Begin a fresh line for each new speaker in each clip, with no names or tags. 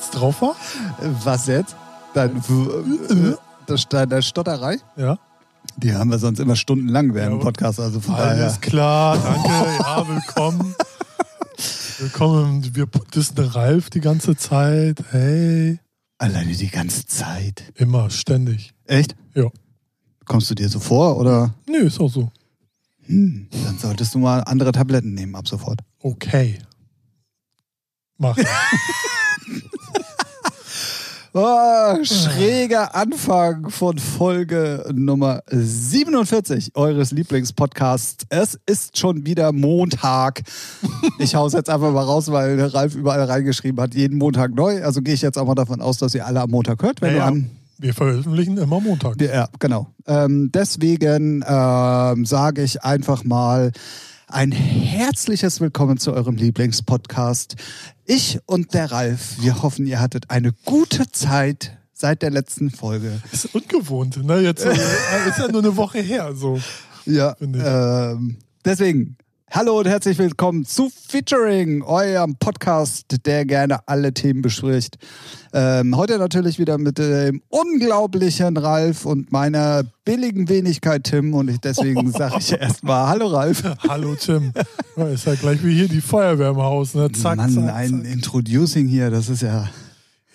jetzt drauf war?
Was jetzt? Dein, äh, das, deine Stotterei?
Ja.
Die haben wir sonst immer stundenlang während dem
Ja,
Podcast. Also von daher.
Alles klar, danke. Ja, willkommen. Willkommen. Wir dissen Ralf die ganze Zeit. Hey.
Alleine die ganze Zeit.
Immer, ständig.
Echt?
Ja.
Kommst du dir so vor oder?
Nö, ist auch so.
Hm, dann solltest du mal andere Tabletten nehmen ab sofort.
Okay. Mach.
Oh, schräger Anfang von Folge Nummer 47 eures Lieblingspodcasts. Es ist schon wieder Montag. Ich hau's jetzt einfach mal raus, weil Ralf überall reingeschrieben hat, jeden Montag neu. Also gehe ich jetzt auch mal davon aus, dass ihr alle am Montag hört, wenn
Ja,
du an
Wir veröffentlichen immer Montag.
ja, genau. Ähm, deswegen ähm, sage ich einfach mal ein herzliches Willkommen zu eurem Lieblingspodcast. Ich und der Ralf, wir hoffen, ihr hattet eine gute Zeit seit der letzten Folge.
Ist ungewohnt, ne? Jetzt äh, ist ja nur eine Woche her. So.
Ja, ähm, deswegen. Hallo und herzlich willkommen zu Featuring, eurem Podcast, der gerne alle Themen bespricht. Ähm, heute natürlich wieder mit dem unglaublichen Ralf und meiner billigen Wenigkeit Tim. Und ich, deswegen sage ich erstmal Hallo Ralf.
Hallo Tim. Ja, ist ja gleich wie hier die Feuerwehr im Haus. Ne? Zack,
Mann,
zack,
ein
zack.
Introducing hier, das ist ja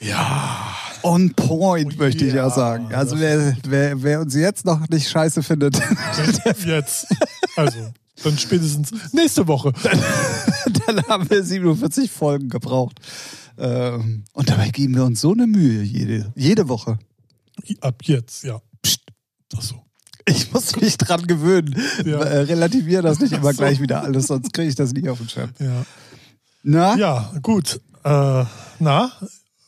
Ja.
on point,
Oh
möchte ich ja
yeah.
sagen. Also wer, wer, wer uns jetzt noch nicht scheiße findet,
Jetzt. Also, dann spätestens nächste Woche.
dann haben wir 47 Folgen gebraucht. Ähm, und dabei geben wir uns so eine Mühe jede, jede Woche.
Ab jetzt, ja.
Psst.
Ach so.
Ich muss mich dran gewöhnen.
Ja.
Äh, relativiere das nicht immer
so.
gleich wieder alles, sonst kriege ich das nicht auf den Schirm.
Ja,
Na?
ja gut. Äh, na,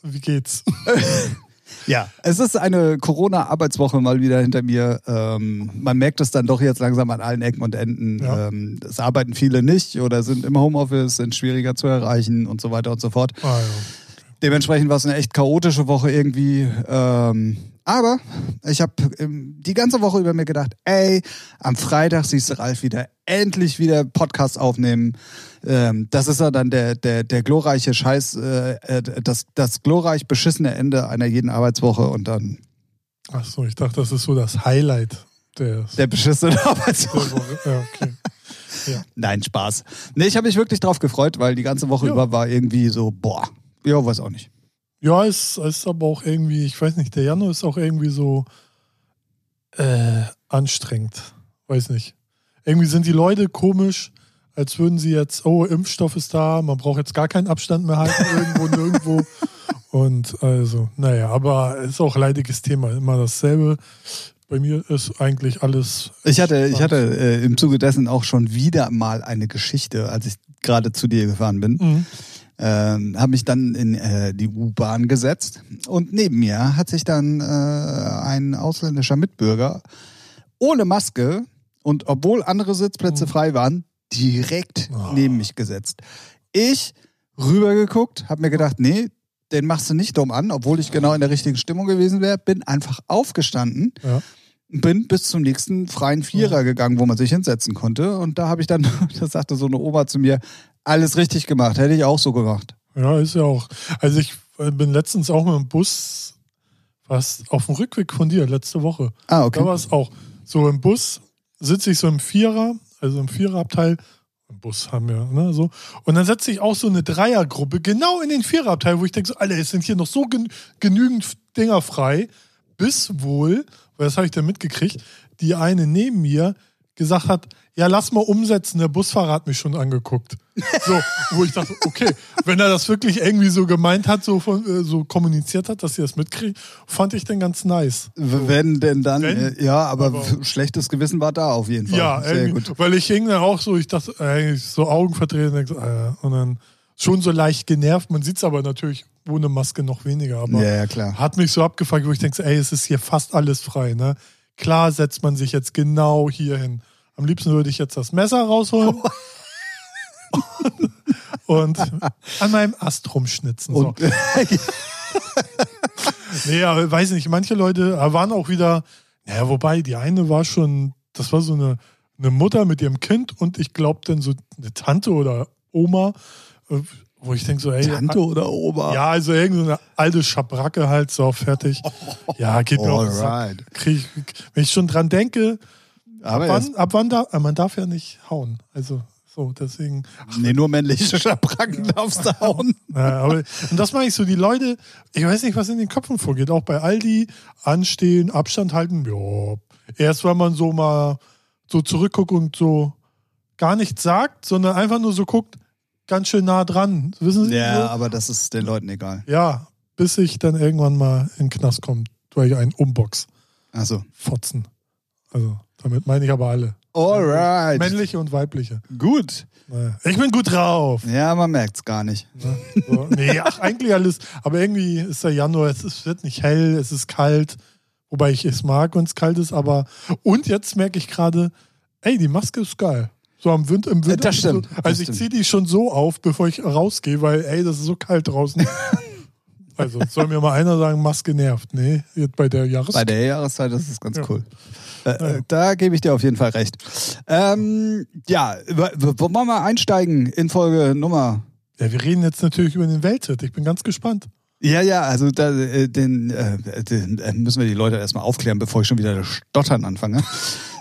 wie geht's?
Ja, es ist eine Corona-Arbeitswoche mal wieder hinter mir. Ähm, man merkt es dann doch jetzt langsam an allen Ecken und Enden.
Ja.
Ähm, es arbeiten viele nicht oder sind im Homeoffice, sind schwieriger zu erreichen und so weiter und so fort.
Ah, ja.
Dementsprechend war es eine echt chaotische Woche irgendwie. Ähm, aber ich habe die ganze Woche über mir gedacht, ey, am Freitag siehst du Ralf wieder endlich wieder Podcast aufnehmen. Ähm, das ist ja dann der, der, der glorreiche Scheiß, äh, äh, das, das glorreich beschissene Ende einer jeden Arbeitswoche und dann
Ach so, ich dachte, das ist so das Highlight der,
der beschissene
der
Arbeitswoche.
Woche. Ja, okay.
Nein, Spaß. Nee, ich habe mich wirklich drauf gefreut, weil die ganze Woche
Ja.
über war irgendwie so, boah, ja, weiß auch nicht.
Ja, es ist aber auch irgendwie, ich weiß nicht, der Januar ist auch irgendwie so äh, anstrengend. Weiß nicht. Irgendwie sind die Leute komisch, als würden sie jetzt, oh, Impfstoff ist da, man braucht jetzt gar keinen Abstand mehr halten, irgendwo, nirgendwo. Und also, naja, aber es ist auch ein leidiges Thema, immer dasselbe. Bei mir ist eigentlich alles.
Ich hatte, ich hatte äh, im Zuge dessen auch schon wieder mal eine Geschichte, als ich gerade zu dir gefahren bin.
Mhm.
Ähm, habe mich dann in äh, die U-Bahn gesetzt und neben mir hat sich dann äh, ein ausländischer Mitbürger ohne Maske und obwohl andere Sitzplätze frei waren, direkt
Oh.
neben mich gesetzt. Ich rübergeguckt, habe mir gedacht, nee, den machst du nicht dumm an, obwohl ich genau in der richtigen Stimmung gewesen wäre, bin einfach aufgestanden
Ja.
bin bis zum nächsten freien Vierer gegangen, wo man sich hinsetzen konnte. Und da habe ich dann, da sagte so eine Oma zu mir, alles richtig gemacht, hätte ich auch so gemacht.
Ja, ist ja auch. Also ich äh, bin letztens auch mit dem Bus, was auf dem Rückweg von dir, letzte Woche.
Ah,
Da
okay.
war es auch. So im Bus sitze ich so im Vierer, also im Viererabteil. Im Bus haben wir, ne, so. Und dann setze ich auch so eine Dreiergruppe genau in den Viererabteil, wo ich denke so, Alter, es sind hier noch so gen genügend Dinger frei, bis wohl, weil das habe ich dann mitgekriegt, die eine neben mir gesagt hat, ja, lass mal umsetzen, der Busfahrer hat mich schon angeguckt. So, wo ich dachte, okay, wenn er das wirklich irgendwie so gemeint hat, so, von, äh, so kommuniziert hat, dass sie das mitkriegt, fand ich den ganz nice.
W- Wenn denn dann,
Wenn,
äh, ja, aber,
aber-
schlechtes Gewissen war da auf jeden Fall.
Ja,
Sehr gut.
weil ich hing dann auch so, ich dachte, eigentlich so Augen und, so, äh, und dann schon so leicht genervt. Man sieht es aber natürlich ohne Maske noch weniger. Aber
Ja, ja, klar.
hat mich so abgefuckt, wo ich denke, so, ey, es ist hier fast alles frei. Ne? Klar setzt man sich jetzt genau hier hin. Am liebsten würde ich jetzt das Messer rausholen und an meinem Ast rumschnitzen. So.
Und,
Nee, aber weiß nicht, manche Leute waren auch wieder, naja, wobei die eine war schon, das war so eine, eine Mutter mit ihrem Kind und ich glaube dann so eine Tante oder Oma. Äh, wo ich denke so, ey,
Tante oder Opa?
ja, also irgendeine alte Schabracke halt, so fertig. Ja, geht mir. Krieg ich, wenn ich schon dran denke,
Aber er ist,
wann, ab wann da, man darf ja nicht hauen. Also so, deswegen.
nee, nur männliche Schabracken darfst du hauen.
Ja, aber, und das meine ich so, die Leute, ich weiß nicht, was in den Köpfen vorgeht. Auch bei Aldi, anstehen, Abstand halten, ja. Erst wenn man so mal so zurückguckt und so gar nichts sagt, sondern einfach nur so guckt, ganz schön nah dran. Wissen Sie?
Ja,
So?
aber das ist den Leuten egal.
Ja, bis ich dann irgendwann mal in den Knast komme, weil ich einen umbox.
Also.
Fotzen. Also, damit meine ich aber alle.
Alright.
Männliche und weibliche.
Gut.
Naja. Ich bin gut drauf.
Ja, man merkt's gar nicht.
Ne? So. Nee, ach, eigentlich alles. Aber irgendwie ist der Januar, es ist, wird nicht hell, es ist kalt. Wobei ich es mag, wenn es kalt ist, aber. Und jetzt merke ich gerade, ey, die Maske ist geil. So am Wind, im Winter.
Das stimmt,
So,
das
also ich ziehe die schon so auf, bevor ich rausgehe, weil, ey, das ist so kalt draußen. also soll mir mal einer sagen, Maske nervt. Nee, jetzt bei der Jahreszeit.
Bei der Jahreszeit ist es ganz
Ja.
cool. Äh, äh, da gebe ich dir auf jeden Fall recht. Ähm, ja, wollen wir mal einsteigen in Folge Nummer.
Ja, wir reden jetzt natürlich über den Welthit. Ich bin ganz gespannt.
Ja, ja, also da, äh, den, äh, den äh, müssen wir die Leute erstmal aufklären, bevor ich schon wieder das Stottern anfange.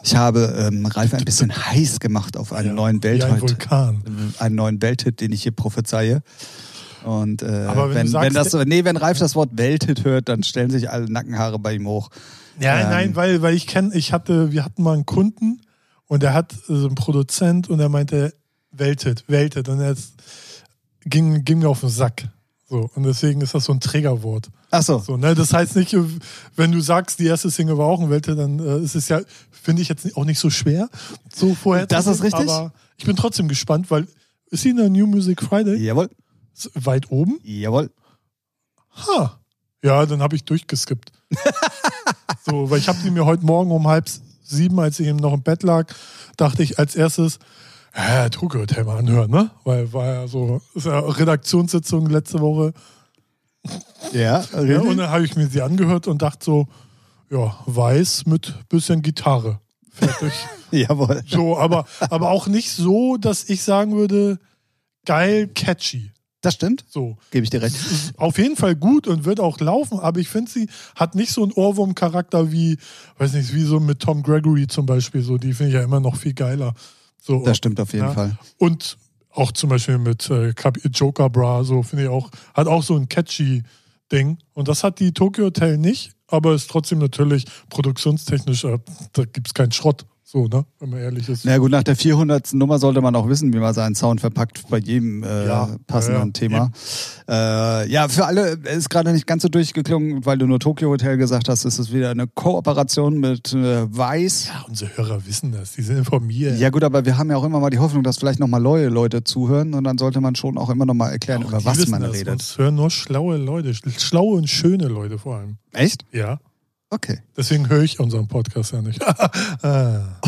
Ich habe ähm, Ralf ein bisschen heiß gemacht auf einen
Ja,
neuen
wie ein
Welthit.
Vulkan.
einen neuen Welthit, den ich hier prophezeie. Und äh,
Aber wenn
wenn,
sagst,
wenn das nee, wenn Ralf das Wort Welthit hört, dann stellen sich alle Nackenhaare bei ihm hoch.
Ja,
Ähm,
nein, weil, weil ich kenne, ich hatte, wir hatten mal einen Kunden und der hat so einen Produzent und er meinte, Weltet, Weltet. Und er ging, ging mir auf den Sack. So, und deswegen ist das so ein Trägerwort.
Ach so.
So, ne? Das heißt nicht, wenn du sagst, die erste Single war auch ein Weltet, dann äh, ist es ja, finde ich jetzt auch nicht so schwer, so vorher
Das ist richtig.
Aber ich bin trotzdem gespannt, weil ist sie in der New Music Friday
Jawohl,
weit oben?
jawohl.
Ha. Ja, dann habe ich durchgeskippt. so, weil ich habe die mir heute Morgen um halb sieben, als ich eben noch im Bett lag, dachte ich als erstes, äh, Tokyo Hotel mal anhören, ne? Weil war ja so, ist ja Redaktionssitzung letzte Woche.
Ja,
Ja,
richtig.
und dann habe ich mir sie angehört und dachte so, ja, weiß mit bisschen Gitarre. Fertig.
jawohl.
so, aber, aber auch nicht so, dass ich sagen würde, geil, catchy.
Das stimmt,
So.
gebe ich dir recht.
auf jeden Fall gut und wird auch laufen, aber ich finde, sie hat nicht so einen Ohrwurm-Charakter wie, weiß nicht, wie so mit Tom Gregory zum Beispiel. So, die finde ich ja immer noch viel geiler. So,
Das stimmt auf jeden
Ja.
Fall.
Und auch zum Beispiel mit äh, Joker Bra, so finde ich auch, hat auch so ein catchy Ding. Und das hat die Tokyo Hotel nicht, aber ist trotzdem natürlich produktionstechnisch, äh, da gibt es keinen Schrott. So, ne? Wenn man ehrlich ist.
Na gut, nach der 400. Nummer sollte man auch wissen, wie man seinen Sound verpackt bei jedem äh,
Ja,
passenden
ja, ja.
Thema. Äh, ja, für alle ist gerade nicht ganz so durchgeklungen, weil du nur Tokyo Hotel gesagt hast, ist es wieder eine Kooperation mit äh, Weiß.
Ja, unsere Hörer wissen das, die sind informiert.
Ja gut, aber wir haben ja auch immer mal die Hoffnung, dass vielleicht noch mal neue Leute zuhören und dann sollte man schon auch immer noch mal erklären,
Auch
über was man
das.
redet.
Uns hören nur schlaue Leute, schlaue und schöne Leute vor allem.
Echt?
Ja.
Okay.
Deswegen höre ich unseren Podcast ja nicht. ah.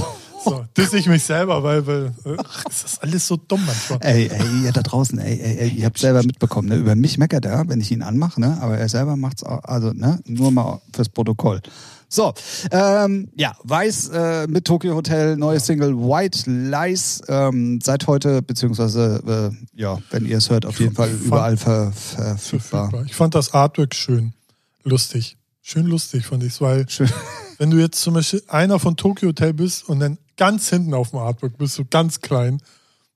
So, diss ich mich selber, weil, weil ach, ist das alles so dumm manchmal.
Ey, ey, ihr da draußen, ey, ey, ey, ihr habt selber mitbekommen, ne? über mich meckert er, wenn ich ihn anmache, ne? aber er selber macht's auch, also ne? nur mal fürs Protokoll. So, ähm, ja, Weiß äh, mit Tokyo Hotel, neue Single White Lies, ähm, seit heute, beziehungsweise, äh, ja, wenn ihr es hört, auf jeden Fall überall ver, verfügbar.
Verfügbar. Ich fand das Artwork schön. Lustig. Schön lustig fand ich es, weil
Schön.
wenn du jetzt zum Beispiel einer von Tokyo Hotel bist und dann ganz hinten auf dem Artwork bist du ganz klein.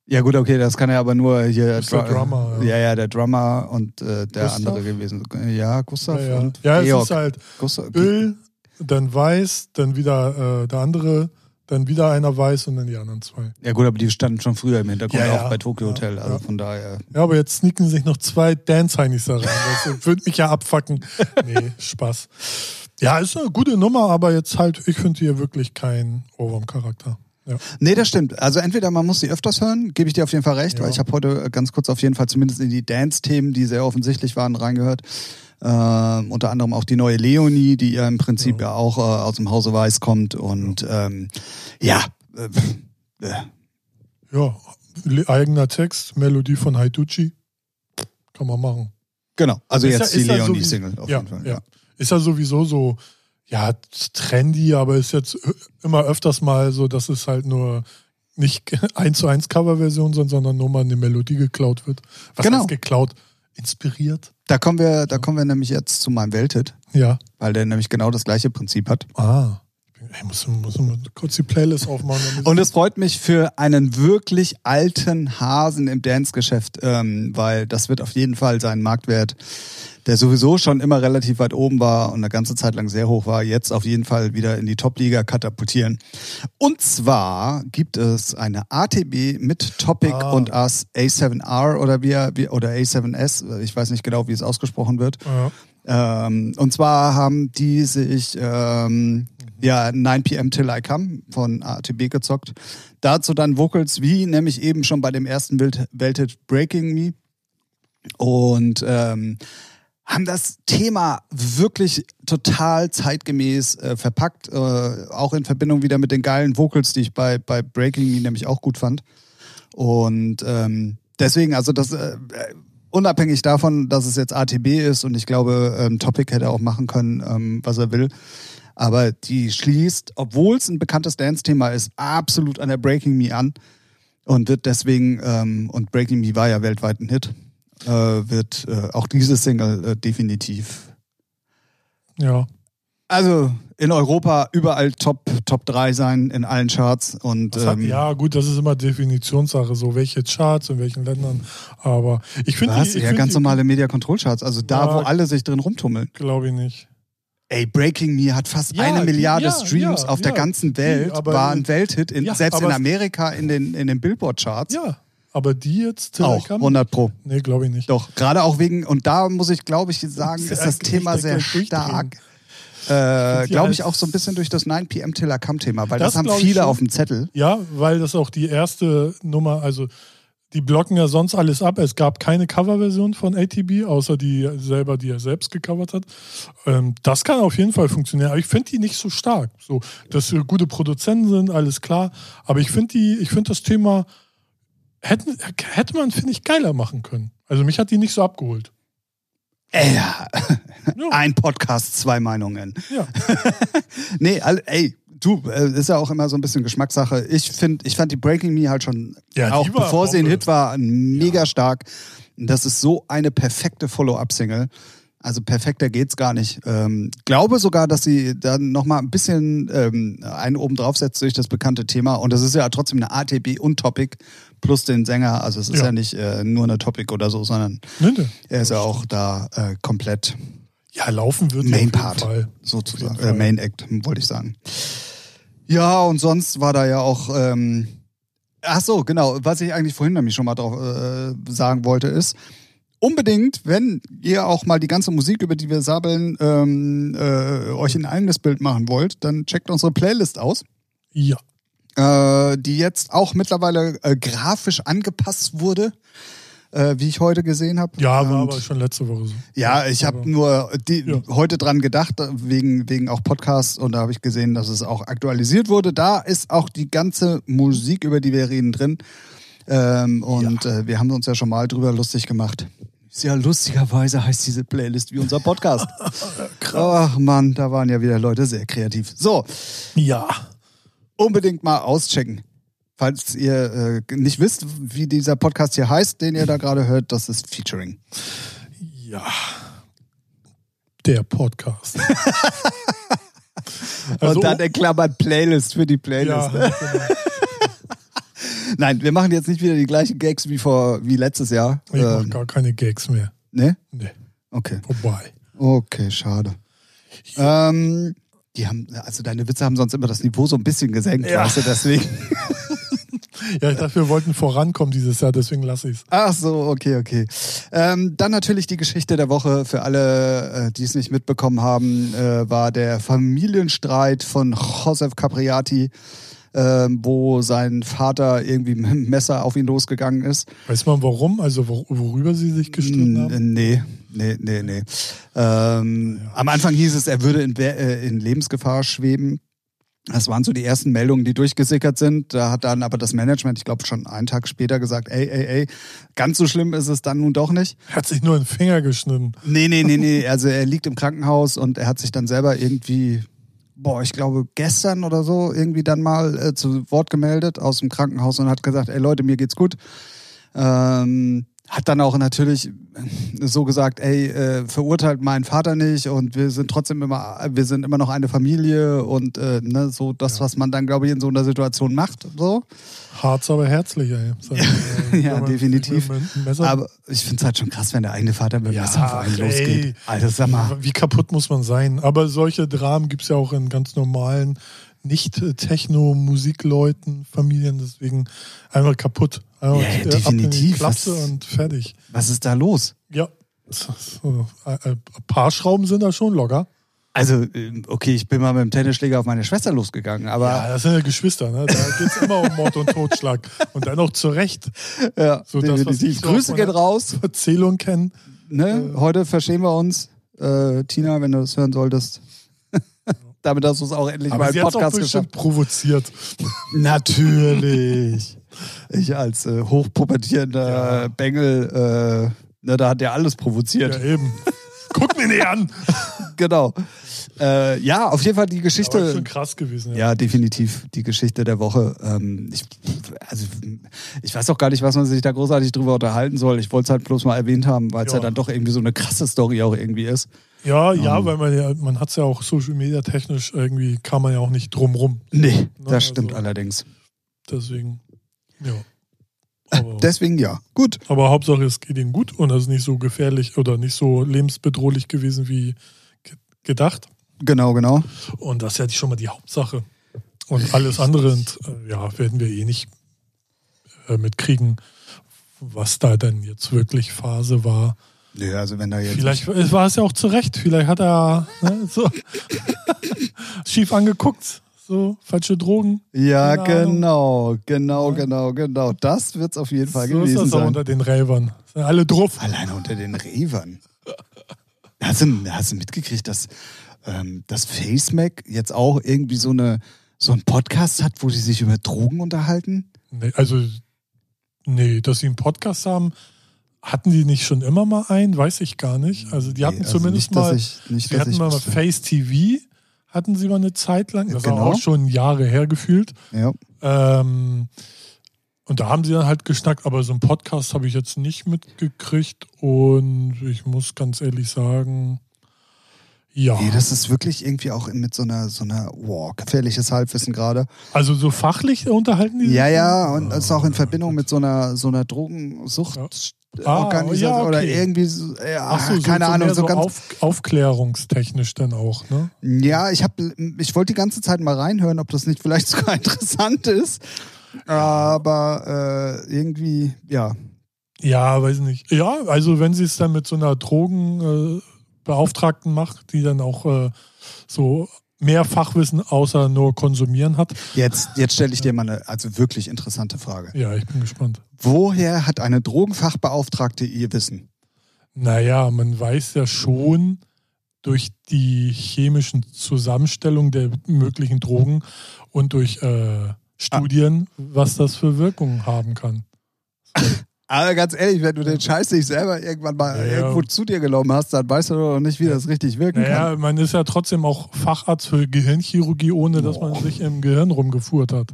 Ja gut, okay, das kann ja aber nur hier
ist der Drummer, ja.
ja. ja, der Drummer und äh, der
Gustav?
andere gewesen. Ja, Gustav
Ja, ja.
und
ja es
Georg.
ist halt
Gustav,
Bill, dann Weiß, dann wieder äh, der andere, dann wieder einer Weiß und dann die anderen zwei.
Ja gut, aber die standen schon früher im Hintergrund,
Ja, ja.
auch bei Tokyo
Ja,
Hotel. Also
ja.
von daher.
Ja, aber jetzt sneaken sich noch zwei Dance-Heinis da rein. Das würde mich ja abfacken. Nee, Spaß. Ja, ist eine gute Nummer, aber jetzt halt, ich finde hier wirklich kein Ohrwurm-Charakter. Ja.
Nee, das stimmt. Also entweder man muss sie öfters hören, gebe ich dir auf jeden Fall recht, weil ich habe heute ganz kurz auf jeden Fall zumindest in die Dance-Themen, die sehr offensichtlich waren, reingehört. Ähm, unter anderem auch die neue Leonie, die ja im Prinzip ja, auch äh, aus dem Hause Weiß kommt. Und ähm, ja, äh, äh,
Ja, eigener Text, Melodie von Haitucci. Kann man machen.
genau. Also
Ist ja-
jetzt die
ist ja
Leonie
so wie-
Single auf
ja,
jeden Fall.
ja. Ist ja sowieso so, ja, trendy, aber ist jetzt immer öfters mal so, dass es halt nur nicht eins zu eins Coverversion sind, sondern nur mal eine Melodie geklaut wird. Was
Genau.
heißt geklaut? Inspiriert?
Da kommen wir, da kommen wir nämlich jetzt zu meinem Welthit,
Ja.
weil der nämlich genau das gleiche Prinzip hat.
Ah. Ich muss, muss mal kurz die Playlist aufmachen.
Und es freut mich für einen wirklich alten Hasen im Dance-Geschäft, ähm, weil das wird auf jeden Fall seinen Marktwert, der sowieso schon immer relativ weit oben war und eine ganze Zeit lang sehr hoch war, jetzt auf jeden Fall wieder in die Top-Liga katapultieren. Und zwar gibt es eine ATB mit Topic
Ah.
und Us A7R oder wie, er- oder A7S, ich weiß nicht genau, wie es ausgesprochen wird.
ja.
Ähm, und zwar haben die sich ähm, ja 9 PM Till I Come von ATB gezockt. Dazu dann Vocals wie nämlich eben schon bei dem ersten Welt Welthit Breaking Me. Und ähm, haben das Thema wirklich total zeitgemäß äh, verpackt, äh, auch in Verbindung wieder mit den geilen Vocals, die ich bei, bei Breaking Me nämlich auch gut fand. Und ähm, deswegen, also das äh, unabhängig davon, dass es jetzt ATB ist und ich glaube, ähm, Topic hätte auch machen können, ähm, was er will. Aber die schließt, obwohl es ein bekanntes Dance-Thema ist, absolut an der Breaking Me an und wird deswegen, ähm, und Breaking Me war ja weltweit ein Hit, äh, wird äh, auch diese Single äh, definitiv.
ja.
Also in Europa überall Top, Top 3 sein in allen Charts und
hat,
ähm,
ja, gut, das ist immer Definitionssache, so welche Charts in welchen Ländern. Aber ich finde
was?
die, ich
Ja,
find
ganz
die,
normale Media Control Charts, also da,
Ja.
wo alle sich drin rumtummeln.
Glaube ich nicht.
Ey, Breaking Me hat fast
Ja,
eine Milliarde
ja,
Streams auf der ganzen Welt,
aber-
war ein Welthit, in, selbst in Amerika in den, in den Billboard-Charts.
Ja, aber die jetzt
auch,
Come?
100 Pro.
Nee, glaube ich nicht.
Doch, gerade auch wegen, und da muss ich, glaube ich, sagen, ist das Thema sehr stark. Äh, glaube ich auch so ein bisschen durch das 9 PM Till I Come Thema, weil das,
Das
haben viele auf dem Zettel.
Ja, weil das auch die erste Nummer, also die blocken ja sonst alles ab. Es gab keine Coverversion von ATB, außer die selber, die er selbst gecovert hat. Ähm, das kann auf jeden Fall funktionieren. Aber ich finde die nicht so stark. So, dass sie gute Produzenten sind, alles klar. Aber ich finde die, ich finde das Thema hätten, hätte man, finde ich, geiler machen können. Also mich hat die nicht so abgeholt.
Ey, ja.
Ja.
ein Podcast, zwei Meinungen.
Ja.
Nee, ey, du, äh, ist ja auch immer so ein bisschen Geschmackssache. Ich finde, ich fand die Breaking Me halt schon,
Ja,
auch bevor sie ein. Hit war, mega stark. Das ist so eine perfekte Follow-up-Single. Also perfekter geht's gar nicht. Ähm, glaube sogar, dass sie dann nochmal ein bisschen ähm, einen oben drauf setzt durch das bekannte Thema. Und das ist ja trotzdem eine ATB und Topic plus den Sänger. Also es ist ja,
Ja.
nicht äh, nur eine Topic oder so, sondern
Nee, nee.
er ist ja auch da äh, komplett
Ja, laufen wird die
Main Part,
Fall.
sozusagen. Äh. Main Act, wollte ich sagen. Ja, und sonst war da ja auch. Ähm, ach so, genau. Was ich eigentlich vorhin nämlich schon mal drauf äh, sagen wollte, ist, unbedingt, wenn ihr auch mal die ganze Musik, über die wir sabbeln, ähm, äh, euch ein eigenes Bild machen wollt, dann checkt unsere Playlist aus.
Ja.
Äh, die jetzt auch mittlerweile äh, grafisch angepasst wurde, äh, wie ich heute gesehen habe.
Ja, war aber schon letzte Woche so.
ja, ich habe nur die,
Ja.
heute dran gedacht, wegen, wegen auch Podcasts und da habe ich gesehen, dass es auch aktualisiert wurde. Da ist auch die ganze Musik, über die wir reden, drin. Ähm, und äh, wir haben uns ja schon mal drüber lustig gemacht. Ja, lustigerweise heißt diese Playlist wie unser Podcast. Ach Mann, da waren ja wieder Leute sehr kreativ. So,
Ja.
Unbedingt mal auschecken. Falls ihr äh, nicht wisst, wie dieser Podcast hier heißt, den ihr da gerade hört, das ist Featuring.
Ja. Der Podcast. Also,
und dann in Klammern Playlist für die Playlist.
ja, genau.
Nein, wir machen jetzt nicht wieder die gleichen Gags wie vor wie letztes Jahr.
Ich
Ähm,
gar keine Gags mehr.
ne?
Nee,
Okay.
vorbei.
Okay, schade. Ähm, die haben, also deine Witze haben sonst immer das Niveau so ein bisschen gesenkt,
Ja.
weißt du, deswegen.
Ja, ich dachte, wir wollten vorankommen dieses Jahr, deswegen lasse ich es.
Ach so, okay, okay. Ähm, dann natürlich die Geschichte der Woche für alle, äh, die es nicht mitbekommen haben, äh, war der Familienstreit von Josef Capriati, äh, wo sein Vater irgendwie mit dem Messer auf ihn losgegangen ist.
Weiß man warum? Also wor worüber sie sich gestritten haben?
Nee, nee, nee, nee. Ähm, Am Anfang hieß es, er würde in, äh, in Lebensgefahr schweben. Das waren so die ersten Meldungen, die durchgesickert sind. Da hat dann aber das Management, ich glaube schon einen Tag später gesagt, ey, ey, ey, ganz so schlimm ist es dann nun doch nicht.
Er hat sich nur einen Finger geschnitten.
Nee, nee, nee, nee. Also er liegt im Krankenhaus und er hat sich dann selber irgendwie boah, ich glaube gestern oder so irgendwie dann mal äh, zu Wort gemeldet aus dem Krankenhaus und hat gesagt, ey Leute, mir geht's gut. Ähm, hat dann auch natürlich so gesagt, ey, äh, verurteilt meinen Vater nicht und wir sind trotzdem immer, wir sind immer noch eine Familie und äh, ne, so das,
Ja.
was man dann, glaube ich, in so einer Situation macht. So.
Harz, aber herzlicher. ey. Ich, äh,
Ja, definitiv. Aber ich finde es halt schon krass, wenn der eigene Vater mit dem
Ja,
Messer auf einen
ey.
losgeht. Alter, sag mal.
Wie kaputt muss man sein? Aber solche Dramen gibt es ja auch in ganz normalen, nicht äh, Techno-Musikleuten, Familien, deswegen einfach kaputt. Einfach
Ja,
äh, die
definitiv.
Klapse
Was-
und fertig.
Was ist da los?
Ja. Äh, äh, ein paar Schrauben sind da schon locker.
Also, ähm, okay, ich bin mal mit dem Tennisschläger auf meine Schwester losgegangen, aber
Ja, das sind ja Geschwister, ne? Da geht es immer um Mord und Totschlag. Und dann auch zu Recht.
ja,
So das, was ich
Grüße gehen raus.
Erzählung kennen.
Ne? Heute verstehen wir uns. Äh, Tina, wenn du das hören solltest. Damit hast du es auch endlich
Aber
mal im Podcast geschafft.
provoziert.
Natürlich. Ich als äh, hochpubertierender
Ja.
Bengel, äh, ne, da hat der alles provoziert.
Ja, eben. Guck mir nicht an.
Genau. Äh, ja, auf jeden Fall die Geschichte.
schon krass gewesen.
Ja, definitiv die Geschichte der Woche. Ähm, ich, also, ich weiß auch gar nicht, was man sich da großartig drüber unterhalten soll. Ich wollte es halt bloß mal erwähnt haben, weil es ja.
Ja.
dann doch irgendwie so eine krasse Story auch irgendwie ist.
Ja, ja,
Ähm.
weil man ja, man hat es ja auch Social Media technisch irgendwie, kann man ja auch nicht drum rum.
Nee,
Ne,
das stimmt
also-
allerdings.
Deswegen, ja. Aber,
Deswegen ja. Gut.
aber Hauptsache, es geht ihnen gut und es ist nicht so gefährlich oder nicht so lebensbedrohlich gewesen wie ge- gedacht.
Genau, genau.
Und das ist ja schon mal die Hauptsache. Und alles andere, und, äh, ja, werden wir eh nicht äh, mitkriegen, was da denn jetzt wirklich Phase war.
Nö, also wenn da jetzt.
Vielleicht es war es ja auch zu Recht. Vielleicht hat er ne, so schief angeguckt. So, falsche Drogen.
Ja,
Keine Ahnung.
genau, genau,
Ja.
genau, genau. Das wird's auf jeden Fall
So ist
gewesen
das auch
sein.
unter den Rävern. Sind alle drauf.
Alleine unter den Revern. Hast du, hast du mitgekriegt, dass ähm, das FaceMac jetzt auch irgendwie so eine so einen Podcast hat, wo die sich über Drogen unterhalten?
Nee, also, nee, dass sie einen Podcast haben, hatten die nicht schon immer mal einen? Weiß ich gar nicht. Also, die hatten
Nee, also
zumindest
nicht,
mal,
Ich, nicht, dass
hatten mal
wüsste.
Face TV, hatten sie mal eine Zeit lang. Das
Genau.
war auch schon Jahre her gefühlt.
Ja.
Ähm, und da haben sie dann halt geschnackt, aber so einen Podcast habe ich jetzt nicht mitgekriegt und ich muss ganz ehrlich sagen, ja.
Nee, das ist wirklich irgendwie auch mit so einer, so einer, wow, gefährliches Halbwissen gerade.
also so fachlich unterhalten die
Ja, ja, und das ist auch in Verbindung mit so einer, so einer Drogensucht.
Ah,
Organisation
ja,
oder
okay.
irgendwie, so, ja,
so,
keine
so
Ahnung, so
so
ganz.
auf, aufklärungstechnisch dann auch, ne?
Ja, ich habe, ich wollte die ganze Zeit mal reinhören, ob das nicht vielleicht sogar interessant ist. Aber äh, irgendwie, ja.
Ja, weiß nicht. Ja, also wenn sie es dann mit so einer Drogenbeauftragten äh, macht, die dann auch äh, so mehr Fachwissen außer nur konsumieren hat.
Jetzt, jetzt stelle ich dir mal eine also wirklich interessante Frage.
Ja, ich bin gespannt.
Woher hat eine Drogenfachbeauftragte ihr Wissen?
Naja, man weiß ja schon durch die chemischen Zusammenstellung der möglichen Drogen und durch äh, Studien, was das für Wirkungen haben kann.
Aber ganz ehrlich, wenn du den Scheiß nicht selber irgendwann mal
Ja, ja.
irgendwo zu dir genommen hast, dann weißt du doch nicht, wie das richtig wirken
Naja, man ist ja trotzdem auch Facharzt für Gehirnchirurgie, ohne dass man sich im Gehirn rumgefuhrt hat.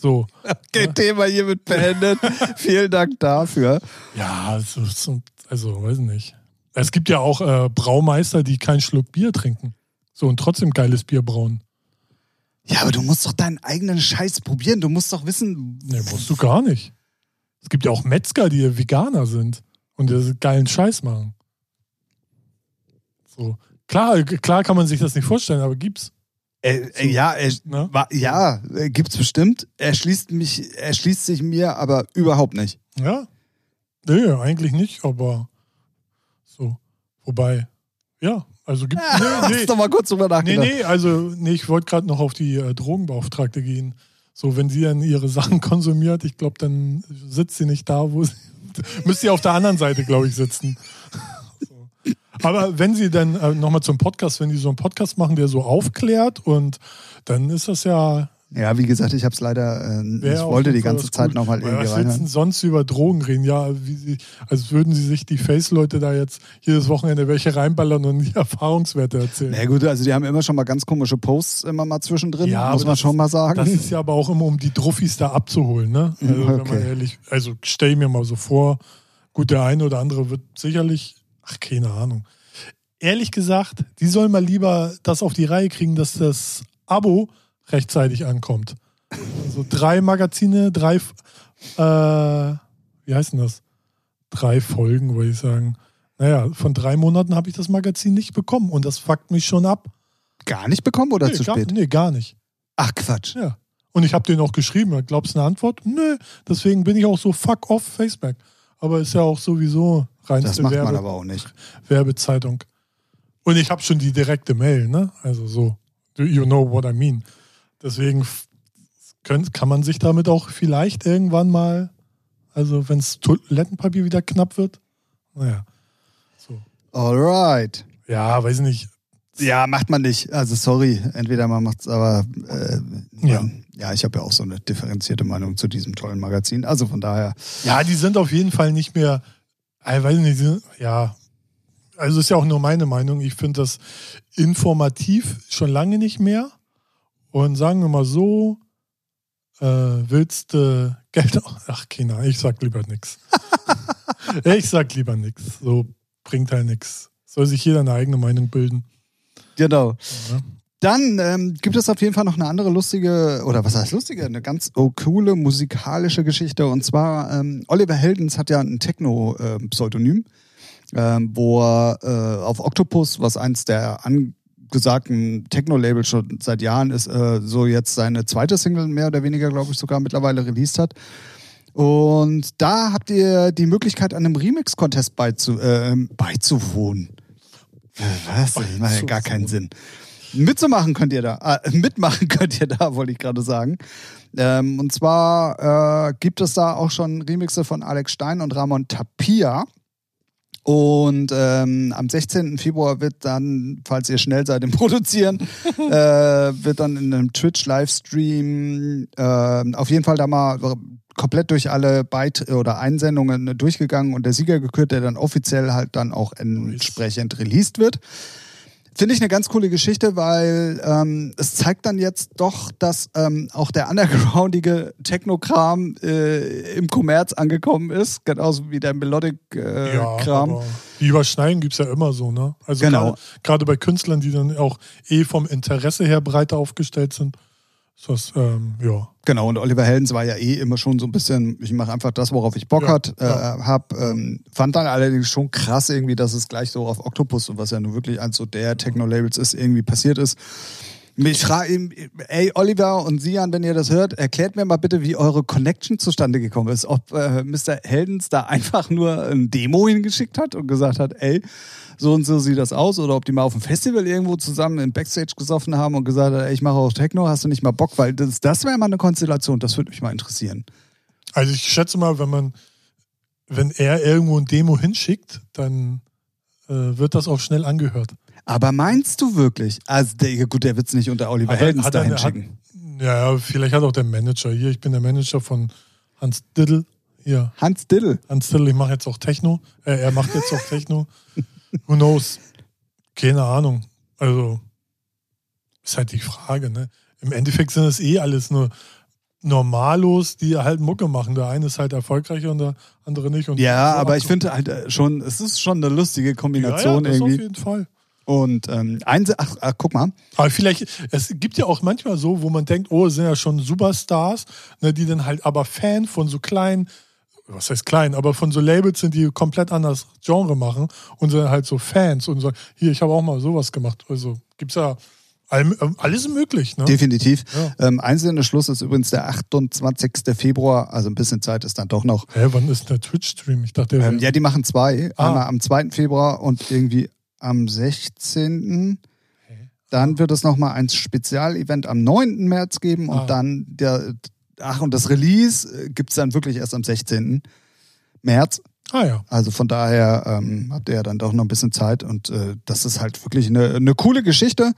So.
kann. Okay, Thema hiermit beendet. Vielen Dank dafür.
Ja, so, so, also weiß nicht. Es gibt ja auch äh, Braumeister, die keinen Schluck Bier trinken. So und trotzdem geiles Bier brauen.
Ja, aber du musst doch deinen eigenen Scheiß probieren. Du musst doch wissen.
Nee, musst du gar nicht. Es gibt ja auch Metzger, die Veganer sind und die geilen Scheiß machen. So. Klar, klar kann man sich das nicht vorstellen, aber gibt's.
Äh, äh, ja, er,
Ne?
wa- ja, äh, gibt's bestimmt. Er schließt mich, er schließt sich mir aber überhaupt nicht.
Ja. Nee, eigentlich nicht, aber so. Wobei, ja, also gibt nee, nee.
Hast doch mal kurz drüber
Nee,
nachgedacht.
nee, also nee, ich wollte gerade noch auf die äh, Drogenbeauftragte gehen. So, wenn sie dann ihre Sachen konsumiert, ich glaube, dann sitzt sie nicht da, wo sie. müsste sie auf der anderen Seite, glaube ich, sitzen. Aber wenn sie dann äh, nochmal zum Podcast, wenn die so einen Podcast machen, der so aufklärt und dann ist das ja
Ja, wie gesagt, ich habe es leider, äh, ich wollte die ganze
was
Zeit nochmal irgendwie
Was willst du
reinhören.
denn sonst über Drogen reden? Ja, wie sie, als würden sie sich die Face-Leute da jetzt jedes Wochenende welche reinballern und die Erfahrungswerte erzählen.
Na gut, also die haben immer schon mal ganz komische Posts immer mal zwischendrin,
Ja,
muss man schon mal sagen.
Das ist ja aber auch immer, um die Druffis da abzuholen, ne? Also, wenn man
Okay.
ehrlich, also stell mir mal so vor, gut, der eine oder andere wird sicherlich, ach, keine Ahnung. Ehrlich gesagt, die sollen mal lieber das auf die Reihe kriegen, dass das Abo rechtzeitig ankommt. So drei Magazine, drei, äh, wie heißt denn das? Drei Folgen, würde ich sagen. Naja, von drei Monaten habe ich das Magazin nicht bekommen und das fuckt mich schon ab.
Gar nicht bekommen oder
nee,
zu
gar,
spät?
Nee, gar nicht.
Ach Quatsch.
Ja. Und ich habe den auch geschrieben. Glaubst du eine Antwort? Nö. Deswegen bin ich auch so fuck off Facebook. Aber ist ja auch sowieso reinste
Das macht man
Werbe,
aber auch nicht.
Werbezeitung. Und ich habe schon die direkte Mail, ne? Also so, you know what I mean? Deswegen könnt, kann man sich damit auch vielleicht irgendwann mal, also wenn das Toilettenpapier wieder knapp wird, naja. So.
Alright.
Ja, weiß nicht.
Ja, macht man nicht. Also sorry, entweder man macht's, aber äh,
Ja.
ja. ja, ich habe ja auch so eine differenzierte Meinung zu diesem tollen Magazin. Also von daher,
Ja, die sind auf jeden Fall nicht mehr, ich weiß nicht, sind- ja, also ist ja auch nur meine Meinung. Ich finde das informativ schon lange nicht mehr. Und sagen wir mal so, äh, willst du Geld, ach Kinder, ich sag lieber nix. ich sag lieber nix. So bringt halt nix. Soll sich jeder eine eigene Meinung bilden.
genau.
Ja.
Dann ähm, gibt es auf jeden Fall noch eine andere lustige, oder was heißt lustige, eine ganz oh, coole musikalische Geschichte. Und zwar, ähm, Oliver Heldens hat ja ein Techno-Pseudonym, ähm, wo er äh, auf Octopus, was eins der angesagten Techno-Labels schon seit Jahren ist, äh, so jetzt seine zweite Single mehr oder weniger, glaube ich, sogar mittlerweile released hat. Und da habt ihr die Möglichkeit, an einem Remix-Contest beizu, äh, beizuwohnen. Was? Das macht ja gar keinen Sinn. Mitzumachen könnt ihr da, äh, mitmachen könnt ihr da, wollte ich gerade sagen. Ähm, und zwar äh, gibt es da auch schon Remixe von Alex Stein und Ramon Tapia. Und ähm, am 16. Februar wird dann, falls ihr schnell seid im Produzieren, äh, wird dann in einem Twitch-Livestream äh, auf jeden Fall da mal komplett durch alle Beit oder Einsendungen durchgegangen und der Sieger gekürt, der dann offiziell halt dann auch entsprechend released wird. Finde ich eine ganz coole Geschichte, weil ähm, es zeigt dann jetzt doch, dass ähm, auch der undergroundige Techno-Kram äh, im Kommerz angekommen ist, genauso wie der
Ja,
Melodic-Kram.
aber die Überschneiden gibt es ja immer so, ne? Also
Genau.
gerade- bei Künstlern, die dann auch eh vom Interesse her breiter aufgestellt sind, das, ähm, ja.
Genau, und Oliver Heldens war ja eh immer schon so ein bisschen, ich mache einfach das, worauf ich Bock
Ja,
hat, äh,
ja.
hab. Ähm, fand dann allerdings schon krass irgendwie, dass es gleich so auf Octopus, was ja nun wirklich eins so der Techno-Labels ist, irgendwie passiert ist. Ich frage ihn, ey Oliver und Sian, wenn ihr das hört, erklärt mir mal bitte, wie eure Connection zustande gekommen ist. Ob äh, Mr. Heldens da einfach nur ein Demo hingeschickt hat und gesagt hat, ey, so und so sieht das aus, oder ob die mal auf dem Festival irgendwo zusammen im Backstage gesoffen haben und gesagt hat, ey, ich mache auch Techno, hast du nicht mal Bock? Weil das, das wäre mal eine Konstellation, das würde mich mal interessieren.
Also ich schätze mal, wenn man, wenn er irgendwo ein Demo hinschickt, dann äh, wird das auch schnell angehört.
Aber meinst du wirklich? Also, der, gut, der wird es nicht unter Oliver
er-
Heldens dahin
hat-
schicken.
Ja, ja, vielleicht hat auch der Manager hier, ich bin der Manager von Hans Diddle. Hier,
Hans Diddle.
Hans Diddle, ich mache jetzt auch Techno. Äh, er macht jetzt auch Techno. Who knows? Keine Ahnung. Also, ist halt die Frage, ne? Im Endeffekt sind es eh alles nur Normalos, die halt Mucke machen. Der eine ist halt erfolgreicher und der andere nicht. Und
Ja, aber ich finde halt äh, schon, es ist schon eine lustige
ja, ja,
Kombination
das auf
irgendwie.
jeden Fall.
Und ähm, eins, ach, ach, guck mal,
Aber vielleicht, es gibt ja auch manchmal so, wo man denkt, oh, es sind ja schon Superstars, ne, die dann halt aber Fan von so kleinen, was heißt klein, aber von so Labels sind, die komplett anders Genre machen und sind halt so Fans und sagen, hier, ich habe auch mal sowas gemacht. Also gibt's ja all, alles möglich, ne?
definitiv.
Ja.
Ähm, einzelner Schluss ist übrigens der 28. Februar, also ein bisschen Zeit ist dann doch noch.
Hä, wann ist der Twitch-Stream? Ich dachte,
Ähm, ja, die machen zwei.
Ah.
Einmal am 2. Februar und irgendwie am 16. Dann wird es nochmal ein Spezialevent am 9. März geben und
Ah.
dann der, ach, und das Release gibt es dann wirklich erst am 16. März.
ah ja.
Also von daher ähm, habt ihr ja dann doch noch ein bisschen Zeit und äh, das ist halt wirklich eine, eine coole Geschichte.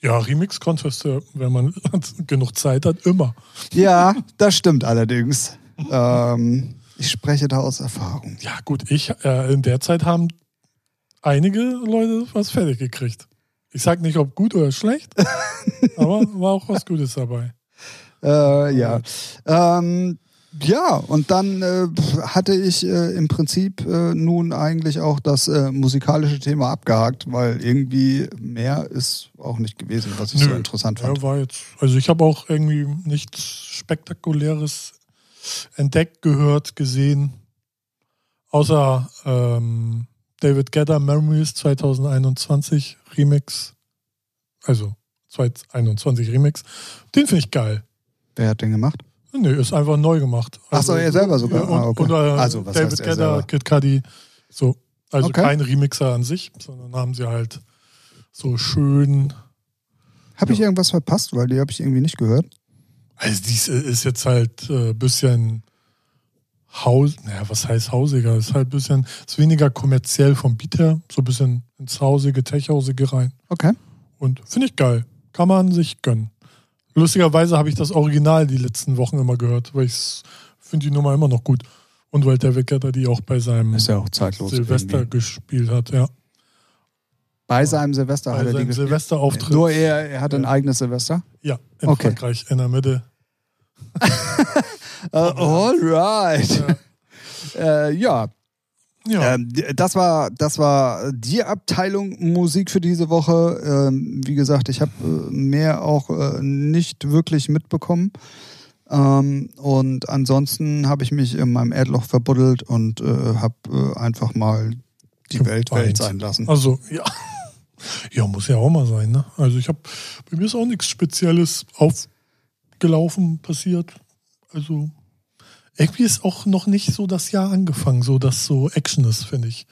Ja, Remix-Contest, äh, wenn man genug Zeit hat, immer.
Ja, das stimmt allerdings. ähm, ich spreche da aus Erfahrung.
Ja, gut, ich, äh, in der Zeit haben einige Leute was fertig gekriegt. Ich sag nicht, ob gut oder schlecht, aber war auch was Gutes dabei.
Äh, ja. Ähm, ja, und dann äh, hatte ich äh, im Prinzip äh, nun eigentlich auch das äh, musikalische Thema abgehakt, weil irgendwie mehr ist auch nicht gewesen, was ich
Nö.
so interessant fand.
Ja, war jetzt, also ich habe auch irgendwie nichts Spektakuläres entdeckt, gehört, gesehen, außer ähm, David Gedder Memories 2021 Remix, also 2021 Remix. Den finde ich geil.
Wer hat den gemacht?
Nee, ist einfach neu gemacht.
Ach so, er selber sogar.
Ja, und,
Ah, okay.
und, äh,
Also, was
David
er
Gedder? Kid Cudi, so. Also
Okay.
kein Remixer an sich, sondern haben sie halt so schön.
Habe ich irgendwas verpasst? Weil die habe ich irgendwie nicht gehört.
Also dies ist jetzt halt ein äh, bisschen Haus, naja, was heißt hausiger? Ist halt ein bisschen, ist weniger kommerziell vom Beat her, so ein bisschen ins hausige, tech-hausige rein.
Okay.
Und finde ich geil. Kann man sich gönnen. Lustigerweise habe ich das Original die letzten Wochen immer gehört, weil ich finde die Nummer immer noch gut. Und weil der Wecker die auch bei seinem
ja auch.
Silvester
irgendwie.
gespielt hat, ja.
Bei seinem Silvester
Bei
hat er die
seinem
gespielt.
Silvesterauftritt.
Nur er, er hat ein eigenes Silvester.
ja, in
Okay.
Frankreich, in der Mitte.
Äh, alright. Ja. Äh, ja.
Ja,
Ähm, das war das war die Abteilung Musik für diese Woche. Ähm, wie gesagt, ich habe äh, mehr auch äh, nicht wirklich mitbekommen. Ähm, und ansonsten habe ich mich in meinem Erdloch verbuddelt und äh, habe äh, einfach mal die Welt
Geweint.
Welt sein lassen.
also, ja. Ja, muss ja auch mal sein, ne? Also ich habe, bei mir ist auch nichts Spezielles aufgelaufen, passiert. Also, irgendwie ist auch noch nicht so das Jahr angefangen, so dass so Action ist, finde ich.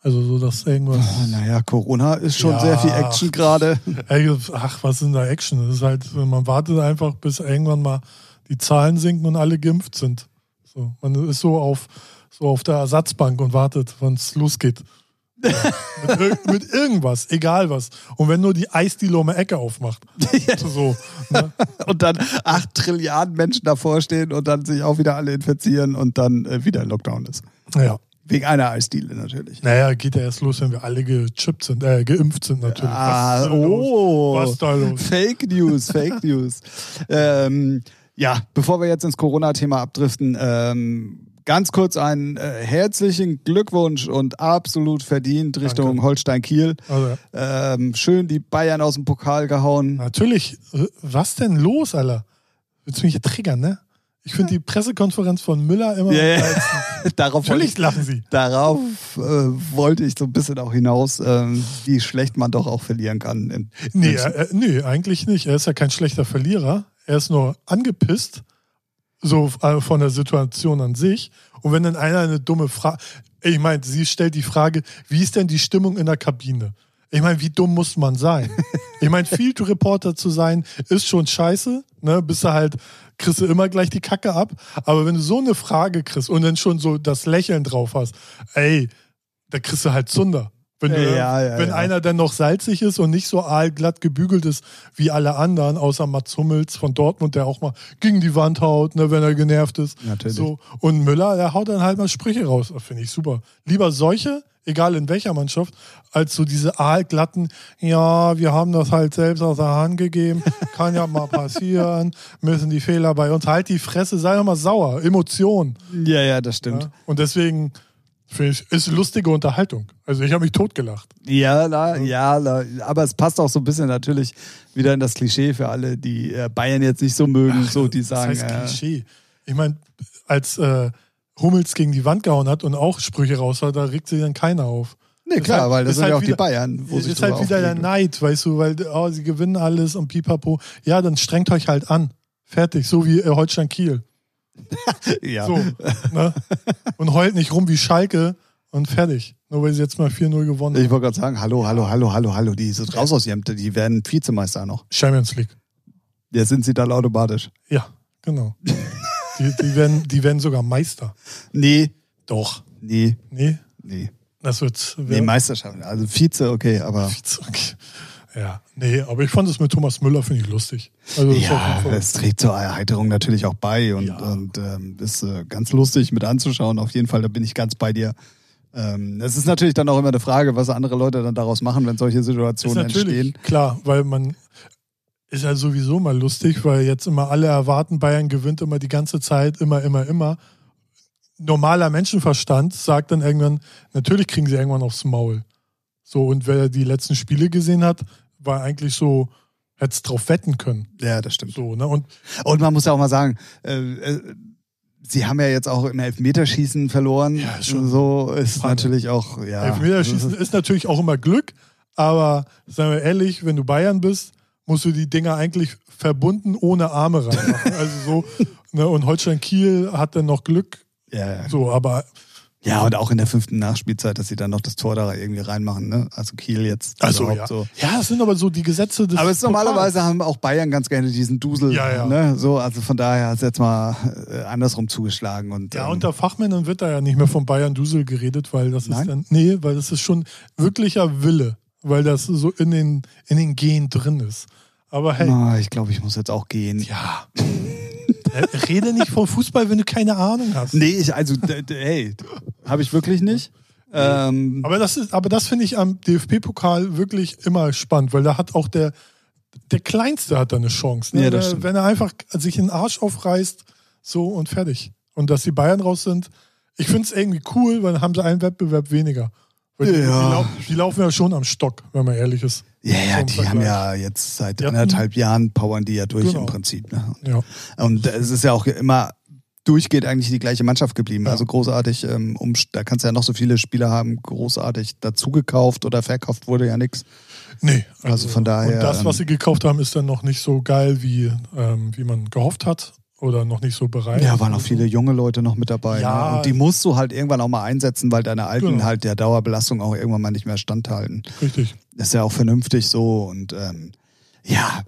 Also so, dass irgendwas.
Ah, Naja, Corona ist schon
Ja.
sehr viel Action gerade.
Ach, was ist denn da Action? Das ist halt, man wartet einfach, bis irgendwann mal die Zahlen sinken und alle geimpft sind. So, man ist so auf, so auf der Ersatzbank und wartet, wann es losgeht. Mit, mit irgendwas, egal was. Und wenn nur die Eisdiele um die Ecke aufmacht. So, ne?
Und dann acht Trilliarden Menschen davor stehen und dann sich auch wieder alle infizieren und dann äh, wieder Lockdown ist.
Ja.
Wegen einer Eisdiele natürlich.
Naja, geht ja erst los, wenn wir alle gechippt sind, äh, geimpft sind natürlich.
Ah,
was da los?
oh.
Was ist da los?
Fake News, Fake News. Ähm, ja, bevor wir jetzt ins Corona-Thema abdriften, ähm, ganz kurz einen äh, herzlichen Glückwunsch und absolut verdient Richtung. Holstein-Kiel.
Also,
Ähm, schön die Bayern aus dem Pokal gehauen.
Natürlich, äh, was denn los, Alter? Willst du mich hier triggern, ne? Ich finde die Pressekonferenz von Müller immer. Geilsten.
Darauf
Natürlich
ich,
lachen sie.
darauf äh, wollte ich so ein bisschen auch hinaus, ähm, wie schlecht man doch auch verlieren kann. In
Nee,
München.
äh, nee, eigentlich nicht. Er ist ja kein schlechter Verlierer. Er ist nur angepisst, so äh, von der Situation an sich. Und wenn dann einer eine dumme Frage, ich meine, sie stellt die Frage, wie ist denn die Stimmung in der Kabine? Ich meine, wie dumm muss man sein? Ich meine, Field Reporter zu sein, ist schon scheiße, ne? Bist du halt, kriegst du immer gleich die Kacke ab. Aber wenn du so eine Frage kriegst und dann schon so das Lächeln drauf hast, ey, da kriegst du halt Zunder. Wenn, du,
Ja, ja,
wenn
ja.
einer dann noch salzig ist und nicht so aalglatt gebügelt ist wie alle anderen, außer Mats Hummels von Dortmund, der auch mal gegen die Wand haut, ne, wenn er genervt ist.
Natürlich.
So. Und Müller, der haut dann halt mal Sprüche raus. Das finde ich super. Lieber solche, egal in welcher Mannschaft, als so diese aalglatten, ja, wir haben das halt selbst aus der Hand gegeben, kann ja mal passieren, müssen die Fehler bei uns. Halt die Fresse, sei doch mal sauer, Emotion.
ja, ja, das stimmt.
Und deswegen finde ich, ist lustige Unterhaltung. Also ich habe mich totgelacht.
Ja, na, ja, na, aber es passt auch so ein bisschen natürlich wieder in das Klischee für alle, die äh, Bayern jetzt nicht so mögen, so die sagen.
Das heißt
äh,
Klischee. Ich meine, als äh, Hummels gegen die Wand gehauen hat und auch Sprüche raus hat, da regt sich dann keiner auf.
nee, klar,
halt-
weil das sind
halt
ja auch die
wieder-
Bayern, wo
ist halt wieder der. Neid, weißt du, weil oh, sie gewinnen alles und pipapo. Ja, dann strengt euch halt an. Fertig, so wie äh, Holstein Kiel.
Ja.
So, ne? Und heult nicht rum wie Schalke und fertig. Nur weil sie jetzt mal 4-0 gewonnen
Ich
haben.
wollte gerade sagen, hallo, hallo, hallo, hallo, hallo, die sind raus aus Jemte, die werden Vizemeister noch.
Champions League.
Jetzt sind sie dann automatisch.
Ja, genau. die, die, werden, die werden sogar Meister.
Nee,
Doch.
nee,
Nee,
nee.
das wird.
Nee, Meisterschaft. Also Vize, okay, aber
Okay. Ja, nee, aber ich fand es mit Thomas Müller, finde ich lustig. Also ist
Ja, es trägt zur Erheiterung natürlich auch bei und,
Ja.
und ähm, ist äh, ganz lustig mit anzuschauen. Auf jeden Fall, da bin ich ganz bei dir. Ähm, es ist natürlich dann auch immer eine Frage, was andere Leute dann daraus machen, wenn solche
ist
Situationen
natürlich
entstehen.
klar, weil man ist ja sowieso mal lustig, weil jetzt immer alle erwarten, Bayern gewinnt immer die ganze Zeit, immer, immer, immer. Normaler Menschenverstand sagt dann irgendwann, natürlich kriegen sie irgendwann aufs Maul. So, und wer die letzten Spiele gesehen hat, war eigentlich so, hätte es drauf wetten können.
Ja, das stimmt.
So, ne? Und
Und man muss ja auch mal sagen, äh, äh, sie haben ja jetzt auch im Elfmeterschießen verloren.
Ja, schon
so ist
Panne.
natürlich auch, ja.
Elfmeterschießen ist natürlich auch immer Glück, aber sagen wir ehrlich, wenn du Bayern bist, musst du die Dinger eigentlich verbunden ohne Arme reinmachen. also so, ne? Und Holstein Kiel hat dann noch Glück,
Ja, ja.
so, aber
ja, und auch in der fünften Nachspielzeit, dass sie dann noch das Tor da irgendwie reinmachen, ne? Also Kiel jetzt
also
überhaupt
ja.
so.
Ja, das sind aber so die Gesetze des
Aber es normalerweise haben auch Bayern ganz gerne diesen Dusel.
Ja, ja.
Ne? So, also von daher hat es jetzt mal äh, andersrum zugeschlagen. Und,
Ja,
ähm,
unter Fachmännern wird da ja nicht mehr von Bayern Dusel geredet, weil das
Nein?
ist dann, nee, weil das ist schon wirklicher Wille, weil das so in den, in den Gen drin ist. Aber hey,
na, ich glaube, ich muss jetzt auch gehen.
ja. Äh, Rede nicht von Fußball, wenn du keine Ahnung hast.
Nee, ich, also, hey, habe ich wirklich nicht. Ähm,
Aber das ist, aber das finde ich am DFB-Pokal wirklich immer spannend, weil da hat auch der, der Kleinste hat da eine Chance. Ne?
Ja,
wenn, wenn er einfach sich den Arsch aufreißt, so und fertig. Und dass die Bayern raus sind, ich finde es irgendwie cool, weil dann haben sie einen Wettbewerb weniger. Weil die,
Ja.
die, lau die laufen ja schon am Stock, wenn man ehrlich ist.
Ja, ja, die
Vergleich.
haben ja jetzt seit
hatten-
anderthalb Jahren powern die ja durch
Genau.
im Prinzip. Ne?
Ja.
Und es ist ja auch immer durchgeht eigentlich die gleiche Mannschaft geblieben.
Ja.
Also großartig, ähm, um, da kannst du ja noch so viele Spieler haben, großartig dazugekauft oder verkauft wurde ja nichts.
Nee.
Also von daher,
Und das, was
ähm,
sie gekauft haben, ist dann noch nicht so geil, wie, ähm, wie man gehofft hat. Oder noch nicht so bereit.
Ja, waren auch viele junge Leute noch mit dabei.
Ja.
Ne? Und die musst du halt irgendwann auch mal einsetzen, weil deine Alten
Genau.
halt der Dauerbelastung auch irgendwann mal nicht mehr standhalten.
Richtig.
ist ja auch vernünftig so und ähm, ja,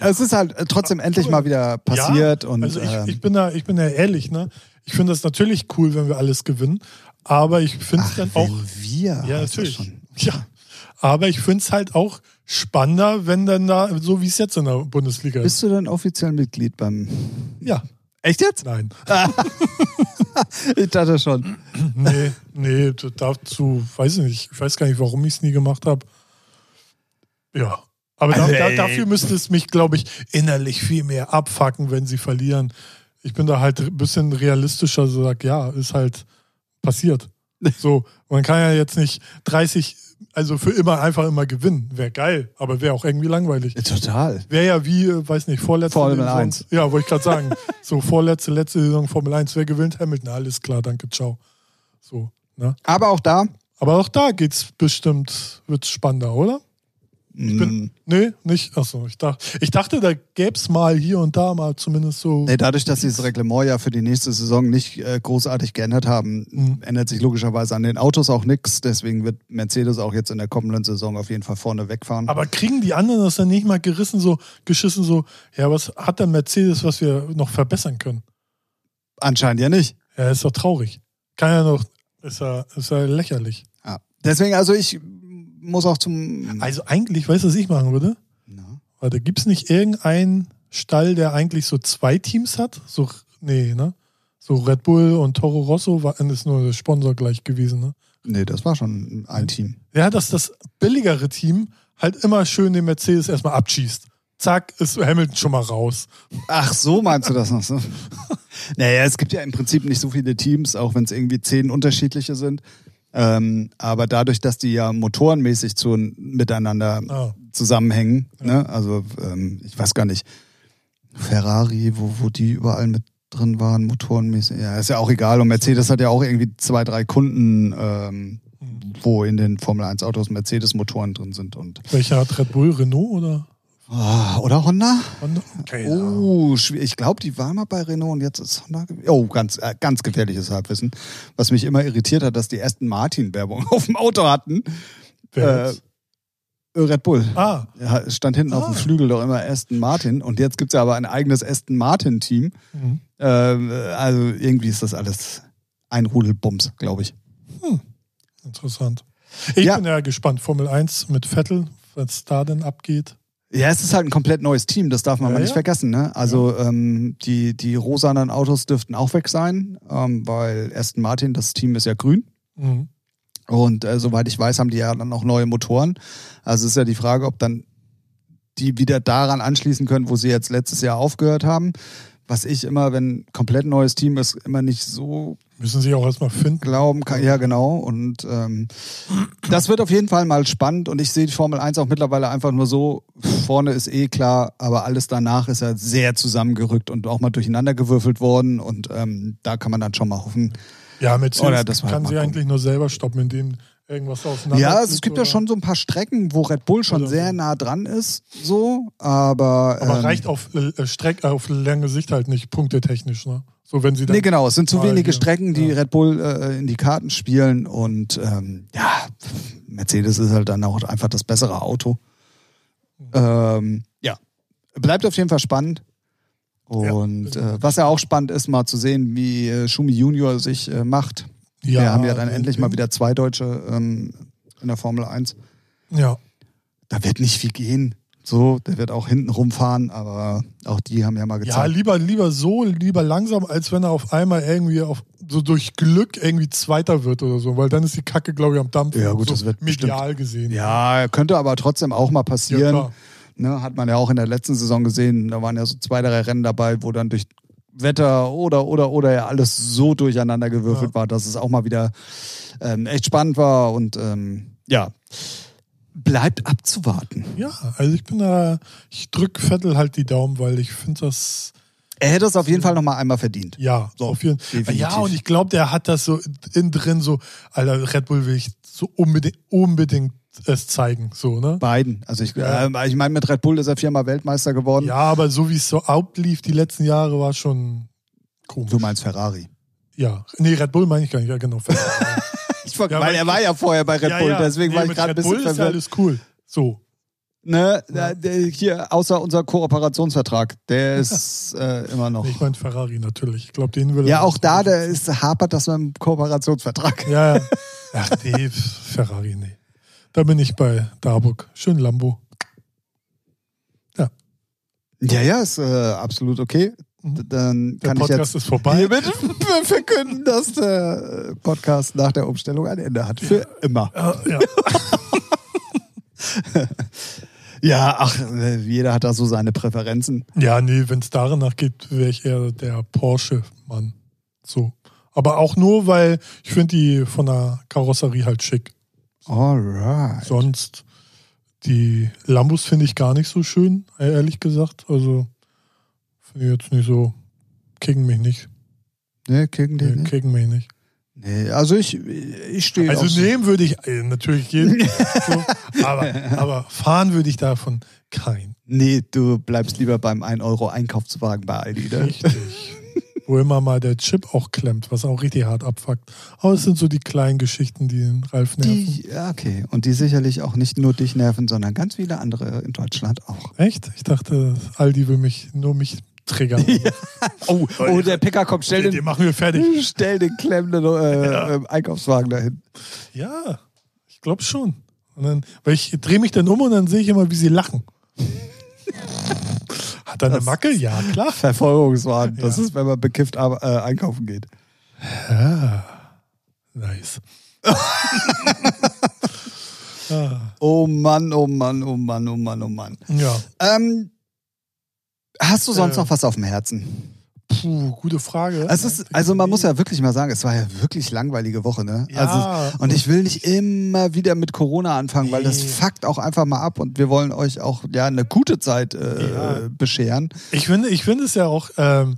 es ist halt äh, trotzdem endlich mal wieder passiert und
Also ich,
ähm,
ich bin da, ich bin da ehrlich, ne? Ich finde das natürlich cool, wenn wir alles gewinnen, aber ich finde es
ach,
dann auch.
wir
Ja,
das
natürlich.
schon.
Ja. Aber ich finde es halt auch spannender, wenn dann da, so wie es jetzt in der Bundesliga ist.
Bist du denn offiziell Mitglied beim
Ja,
Echt jetzt?
nein.
Ich dachte schon.
Nee, nee, dazu weiß ich nicht. Ich weiß gar nicht, warum ich es nie gemacht habe. Ja. Aber da,
Also,
da,
ey.
dafür müsste es mich, glaube ich, innerlich viel mehr abfacken, wenn sie verlieren. Ich bin da halt ein bisschen realistischer, so sag, ja, ist halt passiert. So, man kann ja jetzt nicht 30, also für immer einfach immer gewinnen. Wäre geil, aber wäre auch irgendwie langweilig.
Total.
Wäre ja wie, äh, weiß nicht, vorletzte
Formel
Saison.
1.
Ja, wollte ich gerade sagen. so, vorletzte, letzte Saison Formel 1. Wer gewinnt? Hamilton. Alles klar, danke, ciao. So, ne?
Aber auch da.
Aber auch da geht's bestimmt, wird's spannender, oder?
Ich
bin- Nee, nicht. Achso, ich dachte, ich dachte, da gäb's mal hier und da mal zumindest so.
Nee, dadurch, dass sie das Reglement ja für die nächste Saison nicht äh, großartig geändert haben,
Mhm.
ändert sich logischerweise an den Autos auch nichts. Deswegen wird Mercedes auch jetzt in der kommenden Saison auf jeden Fall vorne wegfahren.
Aber kriegen die anderen das dann nicht mal gerissen, so geschissen, so, ja, was hat der Mercedes, was wir noch verbessern können?
Anscheinend ja nicht.
Ja, ist doch traurig. Kann ja noch, ist ja, ist ja lächerlich.
Ja. Deswegen, also ich muss auch zum.
Also eigentlich, weißt du, was ich machen würde?
Na?
Warte, gibt's nicht irgendeinen Stall, der eigentlich so zwei Teams hat? So, nee, ne? So Red Bull und Toro Rosso war, ist nur der Sponsor gleich gewesen, ne?
Nee, das war schon ein Team.
Ja, dass das billigere Team halt immer schön den Mercedes erstmal abschießt. Zack, ist Hamilton schon mal raus.
Ach, so meinst du das noch so? naja, es gibt ja im Prinzip nicht so viele Teams, auch wenn es irgendwie zehn unterschiedliche sind. Ähm, aber dadurch, dass die ja motorenmäßig zu, miteinander
Ah.
zusammenhängen, ne? also ähm, ich weiß gar nicht, Ferrari, wo, wo die überall mit drin waren, motorenmäßig, ja, ist ja auch egal. Und Mercedes hat ja auch irgendwie zwei, drei Kunden, ähm, wo in den Formel 1 Autos Mercedes-Motoren drin sind. Und,
Welcher hat Red Bull? Renault oder?
Ah, oder Honda?
Honda? Ahnung.
Oh, schwierig. ich glaube, die war mal bei Renault und jetzt ist Honda. Oh, ganz, äh, ganz gefährliches Halbwissen. Was mich immer irritiert hat, dass die ersten Martin-Werbung auf dem Auto hatten.
Wer
Äh? Red Bull.
Ah,
Ja, es stand hinten auf
Ah.
dem Flügel doch immer Aston Martin und jetzt gibt's ja aber ein eigenes Aston Martin-Team.
mhm.
Ähm, also irgendwie ist das alles ein Rudelbums, glaube ich.
interessant. Ich
Ja.
bin ja gespannt. Formel 1 mit Vettel was da denn abgeht.
Ja, es ist halt ein komplett neues Team, das darf man
Ja,
mal nicht
ja.
vergessen. Ne? Also ähm, die, die rosanen Autos dürften auch weg sein, ähm, weil Aston Martin, das Team ist ja grün.
Mhm.
Und äh, soweit ich weiß, haben die ja dann auch neue Motoren. Also ist ja die Frage, ob dann die wieder daran anschließen können, wo sie jetzt letztes Jahr aufgehört haben. Was ich immer, wenn komplett neues Team ist, immer nicht so
Müssen sie auch erstmal finden.
glauben kann. Ja, genau. Und ähm, das wird auf jeden Fall mal spannend. Und ich sehe die Formel 1 auch mittlerweile einfach nur so, vorne ist eh klar, aber alles danach ist ja sehr zusammengerückt und auch mal durcheinander gewürfelt worden. Und ähm, da kann man dann schon mal hoffen.
Ja, Mercedes
Oder
kann
halt
sie
mal
eigentlich nur selber stoppen, indem irgendwas auseinander
Ja,
fliegt
es gibt ja
oder-
schon so ein paar Strecken, wo Red Bull schon
Oder
sehr nah dran ist, so, aber.
Aber
ähm,
reicht auf äh, Streck, äh, auf lange Sicht halt nicht, punktetechnisch, ne? So, wenn sie dann.
Nee, genau, es sind zu wenige
hier-
Strecken, die
ja.
Red Bull äh, in die Karten spielen und ähm, ja, Mercedes ist halt dann auch einfach das bessere Auto. Ähm, ja, bleibt auf jeden Fall spannend. Und
Ja.
äh, was ja auch spannend ist, mal zu sehen, wie äh, Schumi Junior sich äh, macht.
Ja,
Wir haben ja dann endlich mal wieder zwei Deutsche ähm, in der Formel 1.
Ja,
Da wird nicht viel gehen. So, der wird auch hinten rumfahren, aber auch die haben ja mal
ja,
gezeigt.
lieber, lieber so, lieber langsam, als wenn er auf einmal irgendwie auf, so durch Glück irgendwie Zweiter wird oder so, weil dann ist die Kacke, glaube ich, am Dampfen.
Ja, gut,
so
das wird
medial gesehen.
Ja, könnte aber trotzdem auch mal
ja
passieren.
klar.
Ne, hat man ja auch in der letzten Saison gesehen. Da waren ja so zwei, drei Rennen dabei, wo dann durch Wetter oder, oder, oder ja alles so durcheinander gewürfelt
Ja.
war, dass es auch mal wieder ähm, echt spannend war. Und ähm, ja, bleibt abzuwarten.
Ja, also ich bin da, ich drück Vettel halt die Daumen, weil ich finde das,
Er hätte es auf jeden Fall noch mal einmal verdient.
ja,
So,
auf jeden
definitiv.
Ja, und ich glaube, der hat das so innen drin so, Alter, Red Bull will ich so unbedingt, unbedingt es zeigen, so, ne?
Beiden. Also ich,
Ja.
äh, ich meine, mit Red Bull ist er viermal Weltmeister geworden.
Ja, aber so wie es so ablief die letzten Jahre, war schon komisch.
Du meinst Ferrari.
Ja, nee, Red Bull meine ich gar nicht, ja genau.
Ich, weil
Ja, weil
er war ja vorher bei Red
ja,
Bull,
ja.
deswegen
nee,
war ich gerade ein
Red Bull
bisschen
ist ja
verwirrt.
alles cool. So.
Ne, da- der- hier, außer unser Kooperationsvertrag, der ist äh, immer noch.
Ich meine Ferrari natürlich. Ich glaube, den will er
Ja, auch da, der ist, hapert das mit dem Kooperationsvertrag.
Ja, ja. Ach nee, Ferrari, nee. Da bin ich bei Darburg. Schön Lambo.
Ja, ja, ist äh, absolut okay. D- Dann
Der
kann ich
Podcast
jetzt
ist vorbei.
hiermit verkünden, dass der Podcast nach der Umstellung ein Ende hat. Für immer.
Ja, ja.
Ja, ach, jeder hat da so seine Präferenzen.
ja, nee, wenn es danach geht, wäre ich eher der Porsche-Mann. So. Aber auch nur, weil ich finde die von der Karosserie halt schick.
Alright.
Sonst die Lambos finde ich gar nicht so schön, äh, ehrlich gesagt. Also finde ich jetzt nicht so, kicken mich nicht.
Ne, gegen den
Nee,
nicht?
kicken mich nicht.
Nee, also ich, ich stehe
Also
so-
nehmen würde ich äh, natürlich jeden, so, aber, aber fahren würde ich davon kein.
Nee, du bleibst lieber beim 1 Euro Einkaufswagen bei Aldi, ne?
Richtig. Wo immer mal der Chip auch klemmt, was auch richtig hart abfuckt. Aber es sind so die kleinen Geschichten, die den Ralf nerven.
Die, ja, okay. Und die sicherlich auch nicht nur dich nerven, sondern ganz viele andere in Deutschland auch.
Echt? Ich dachte, Aldi will mich nur mich triggern.
Oh, oh der Picker kommt, stell
Den, den
den,
machen wir fertig.
stell den klemmenden äh,
Ja.
ähm, Einkaufswagen dahin.
Ja, ich glaube schon. Und dann, weil ich drehe mich dann um und dann sehe ich immer, wie sie lachen. Hat er eine Macke? Ja, klar.
Verfolgungswahn. Das
Ja.
ist, wenn man bekifft äh, einkaufen geht.
Ja. Nice. ah,
Oh Mann, oh Mann, oh Mann, oh Mann, oh Mann.
ja.
Ähm, hast du sonst
Äh.
noch was auf dem Herzen?
Puh, gute Frage.
Es ist, also man muss ja wirklich mal sagen, es war ja wirklich langweilige Woche, ne?
Ja.
Also, und ich will nicht immer wieder mit Corona anfangen, weil das
Nee.
fuckt auch einfach mal ab und wir wollen euch auch ja eine gute Zeit äh,
Ja.
bescheren.
Ich finde, ich finde es ja auch ähm,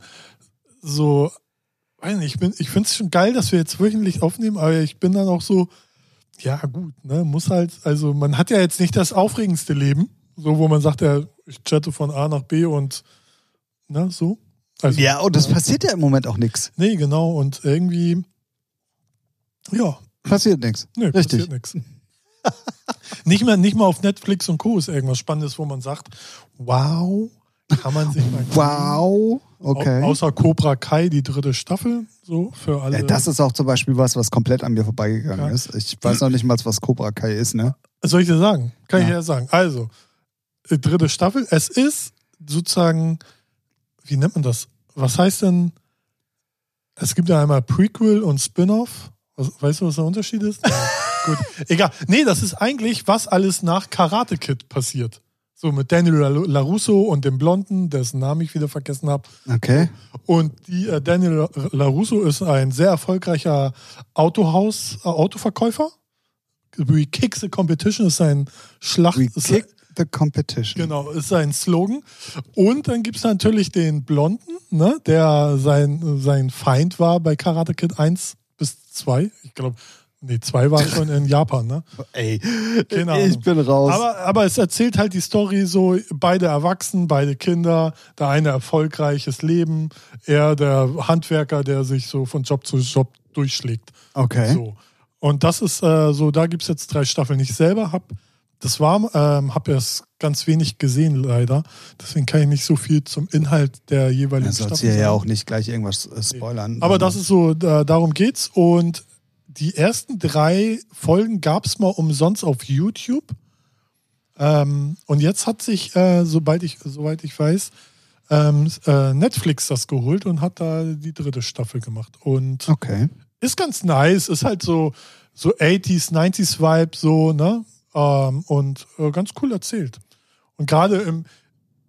so, weiß nicht, ich bin, ich finde es schon geil, dass wir jetzt wöchentlich aufnehmen, aber ich bin dann auch so, ja gut, ne, muss halt, also man hat ja jetzt nicht das aufregendste Leben, so wo man sagt, ja, ich chatte von A nach B und ne, so. Also,
Ja, und es passiert ja im Moment auch nichts.
Nee, genau, und irgendwie, ja,
Passiert nichts.
nee,
Richtig.
passiert nichts. nicht, mal, nicht mal auf Netflix und Co. ist irgendwas Spannendes, wo man sagt, wow, kann man sich mal
Wow. okay.
Au außer Cobra Kai, die dritte Staffel, so für alle.
Ja, das ist auch zum Beispiel was, was komplett an mir vorbeigegangen
Ja.
ist. Ich weiß noch nicht mal, was Cobra Kai ist, ne?
Soll ich dir sagen? Kann ich
Ja.
ja sagen. Also, äh, dritte Staffel. Es ist sozusagen, wie nennt man das? Was heißt denn? Es gibt ja einmal Prequel und Spin-off. Weißt du, was der Unterschied ist? Ja, gut. Egal. Nee, das ist eigentlich, was alles nach Karate Kid passiert. So mit Daniel La- LaRusso und dem Blonden, dessen Namen ich wieder vergessen habe.
Okay.
Und die, äh, Daniel LaRusso ist ein sehr erfolgreicher Autohaus, äh, Autoverkäufer. We kick the competition ist sein Schlacht.
We kick the competition.
Genau, ist sein Slogan. Und dann gibt es natürlich den Blonden, ne, der sein, sein Feind war bei Karate Kid 1 bis 2. Ich glaube, nee, 2 war schon in Japan, ne?
Ey, ich bin raus.
Aber, aber es erzählt halt die Story so, beide erwachsen, beide Kinder, der eine erfolgreiches Leben, er der Handwerker, der sich so von Job zu Job durchschlägt.
okay.
So. Und das ist äh, so, da gibt es jetzt drei Staffeln. Ich selber habe das war, ähm, habe erst ganz wenig gesehen, leider. Deswegen kann ich nicht so viel zum Inhalt der jeweiligen
Du sollst
Staffel
hier ja
sagen.
auch nicht gleich irgendwas äh, spoilern.
Aber das ist so, da, darum geht's. Und die ersten drei Folgen gab es mal umsonst auf YouTube. Ähm, und jetzt hat sich, äh, sobald ich, soweit ich weiß, ähm, äh, Netflix das geholt und hat da die dritte Staffel gemacht. Und
Okay.
ist ganz nice, ist halt so, so 80s, 90s Vibe, so, ne? Ähm, und äh, ganz cool erzählt. Und gerade im,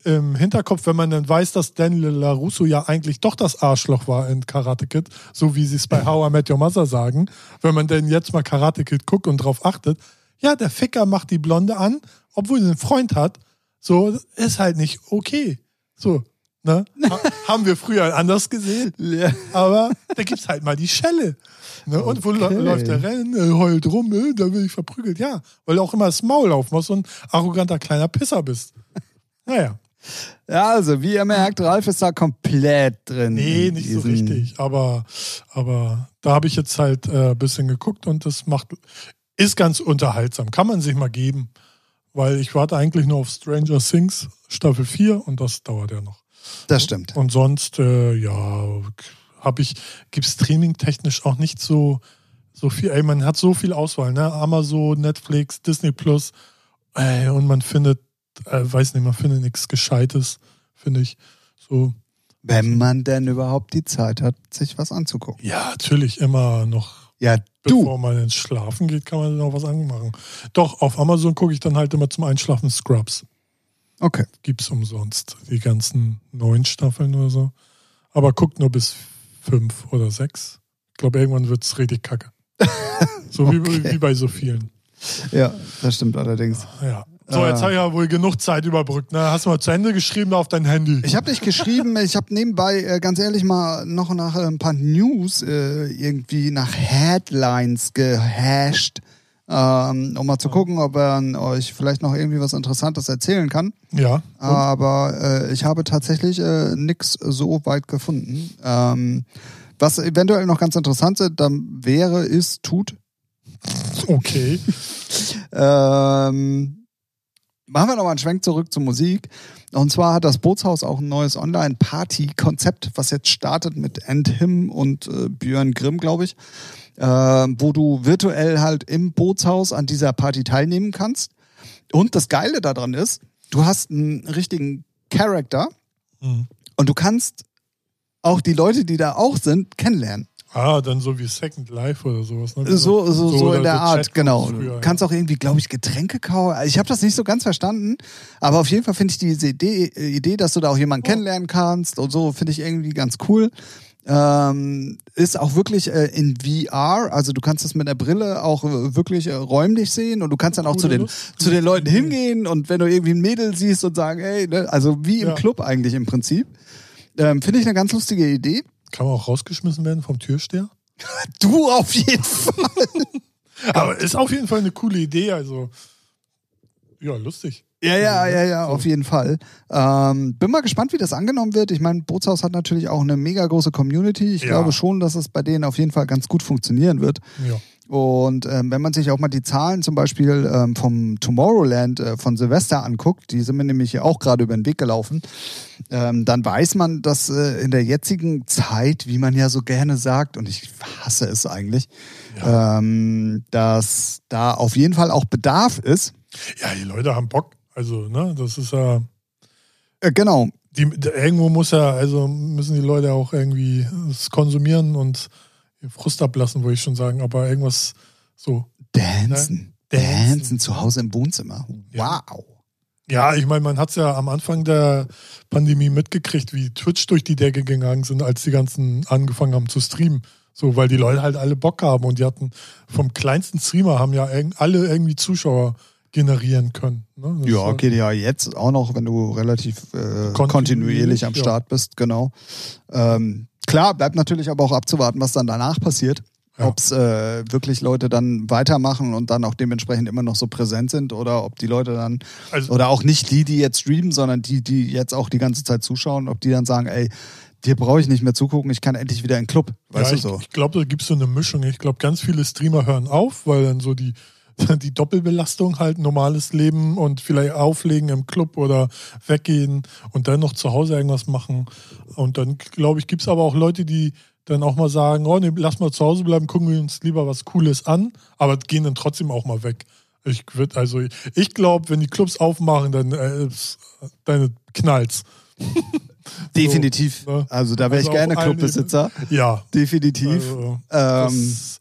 im Hinterkopf, wenn man dann weiß, dass Daniel LaRusso ja eigentlich doch das Arschloch war in Karate Kid, so wie sie es bei How I Met Your Mother sagen, wenn man denn jetzt mal Karate Kid guckt und drauf achtet, ja, der Ficker macht die Blonde an, obwohl sie einen Freund hat, so, ist halt nicht okay. So, ne? Ha haben wir früher anders gesehen, aber da gibt's halt mal die Schelle. Ne? Und wo
Okay.
lä- läuft der Rennen, heult rum, äh, da will ich verprügelt. Ja, weil du auch immer das Maul aufmachst und ein arroganter kleiner Pisser bist. Naja,
Ja, also, wie ihr merkt, Ralf ist da komplett drin.
nee, nicht so richtig. Aber, aber da habe ich jetzt halt äh, ein bisschen geguckt und das macht, ist ganz unterhaltsam. Kann man sich mal geben. Weil ich warte eigentlich nur auf Stranger Things Staffel 4 und das dauert ja noch.
Das stimmt.
Und sonst, äh, ja, habe ich, gibt streaming-technisch auch nicht so, so viel. Ey, man hat so viel Auswahl, ne? Amazon, Netflix, Disney Plus. Ey, und man findet, äh, weiß nicht, man findet nichts Gescheites, finde ich. So,
Wenn man denn überhaupt die Zeit hat, sich was anzugucken.
ja, natürlich immer noch,
Ja, du.
bevor man ins Schlafen geht, kann man noch was anmachen. Doch, auf Amazon gucke ich dann halt immer zum Einschlafen Scrubs.
Okay.
Gibt's umsonst. Die ganzen neun Staffeln oder so. Aber guckt nur bis fünf oder sechs. Ich glaube, irgendwann wird's richtig kacke. so wie,
Okay.
wie bei so vielen.
Ja, das stimmt allerdings.
Ja. So, jetzt
Äh.
habe ich ja wohl genug Zeit überbrückt. Ne? Hast du mal zu Ende geschrieben auf dein Handy?
Ich habe nicht geschrieben, ich habe nebenbei äh, ganz ehrlich mal noch nach äh, ein paar News äh, irgendwie nach Headlines gehasht, ähm, um mal zu gucken, ob er euch vielleicht noch irgendwie was Interessantes erzählen kann.
ja. Und?
Aber äh, ich habe tatsächlich äh, nichts so weit gefunden. Ähm, was eventuell noch ganz interessant ist, dann wäre, ist, tut.
Okay.
Ähm, machen wir nochmal einen Schwenk zurück zur Musik. Und zwar hat das Bootshaus auch ein neues Online-Party-Konzept, was jetzt startet mit End Him und äh, Björn Grimm, glaube ich, äh, wo du virtuell halt im Bootshaus an dieser Party teilnehmen kannst. Und das Geile daran ist, du hast einen richtigen Charakter
Hm.
und du kannst auch die Leute, die da auch sind, kennenlernen.
Ah, dann so wie Second Life oder sowas. Ne?
So, so, so,
oder
in der
so
Art,
Chatgroups
genau.
früher,
du kannst auch irgendwie, glaube ich, Getränke kaufen. Ich habe das nicht so ganz verstanden, aber auf jeden Fall finde ich diese Idee, äh, Idee, dass du da auch jemanden
Oh.
kennenlernen kannst und so, finde ich irgendwie ganz cool. Ähm, ist auch wirklich äh, in VR, also du kannst es mit der Brille auch äh, wirklich äh, räumlich sehen und du kannst dann auch zu den,
Lust.
zu den Leuten hingehen und wenn du irgendwie ein Mädel siehst und sagen, ey, ne, also wie im
Ja.
Club eigentlich im Prinzip. Ähm, finde ich eine ganz lustige Idee.
Kann man auch rausgeschmissen werden vom Türsteher?
Du auf jeden Fall.
Aber ist auf jeden Fall eine coole Idee. Also, ja, lustig.
Ja, ja, ja, ja,
So.
auf jeden Fall. Ähm, bin mal gespannt, wie das angenommen wird. Ich meine, Bootshaus hat natürlich auch eine mega große Community. Ich
Ja.
glaube schon, dass es bei denen auf jeden Fall ganz gut funktionieren wird.
Ja.
Und ähm, wenn man sich auch mal die Zahlen zum Beispiel ähm, vom Tomorrowland äh, von Silvester anguckt, die sind mir nämlich hier auch gerade über den Weg gelaufen, ähm, dann weiß man, dass äh, in der jetzigen Zeit, wie man ja so gerne sagt, und ich hasse es eigentlich, ähm, dass da auf jeden Fall auch Bedarf ist.
Ja, die Leute haben Bock. Also, ne, das ist ja.
Äh, genau.
Die, irgendwo muss ja, also müssen die Leute auch irgendwie es konsumieren und Frust ablassen, würde ich schon sagen, aber irgendwas so.
Dancen.
Ne?
Dancen zu Hause im Wohnzimmer.
Ja.
Wow.
Ja, ich meine, man hat es ja am Anfang der Pandemie mitgekriegt, wie Twitch durch die Decke gegangen sind, als die ganzen angefangen haben zu streamen. So, weil die Leute halt alle Bock haben und die hatten vom kleinsten Streamer haben ja alle irgendwie Zuschauer generieren können. Ne?
Ja, okay, ja, jetzt auch noch, wenn du relativ äh, kontinuierlich, kontinuierlich am Start ja. bist, genau. Ähm, klar, bleibt natürlich aber auch abzuwarten, was dann danach passiert. Ja. Ob es äh, wirklich Leute dann weitermachen und dann auch dementsprechend immer noch so präsent sind oder ob die Leute dann, also, oder auch nicht die, die jetzt streamen, sondern die, die jetzt auch die ganze Zeit zuschauen, ob die dann sagen, ey, dir brauche ich nicht mehr zugucken, ich kann endlich wieder in den Club. Weißt
ja,
du so?
Ich, ich glaube, da gibt es so eine Mischung. Ich glaube, ganz viele Streamer hören auf, weil dann so die, die Doppelbelastung halt normales Leben und vielleicht auflegen im Club oder weggehen und dann noch zu Hause irgendwas machen. Und dann, glaube ich, gibt es aber auch Leute, die dann auch mal sagen, oh nee, lass mal zu Hause bleiben, gucken wir uns lieber was Cooles an, aber gehen dann trotzdem auch mal weg. Ich würde, also ich glaube, wenn die Clubs aufmachen, dann äh, deine knallt's.
Definitiv. So, ne? Also da wäre also ich gerne Clubbesitzer.
Ja.
Definitiv.
Also, ähm, das,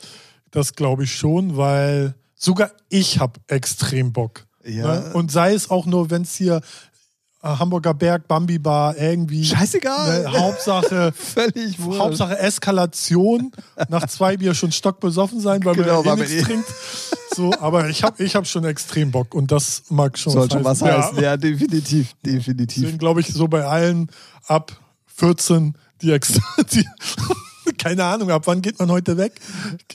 das glaube ich schon, weil sogar ich habe extrem Bock.
Ja.
Ne? Und sei es auch nur, wenn es hier äh, Hamburger Berg, Bambi Bar, irgendwie.
Scheißegal.
Ne, Hauptsache,
Völlig
wurscht. Hauptsache Eskalation. Nach zwei Bier schon stockbesoffen sein, weil genau, man ja eh nichts trinkt. So, aber ich habe ich hab schon extrem Bock und das mag schon
Soll was schon was heißen. Ja, ja definitiv, definitiv.
Deswegen glaube ich so bei allen ab 14 die extra, die, keine Ahnung, ab wann geht man heute weg?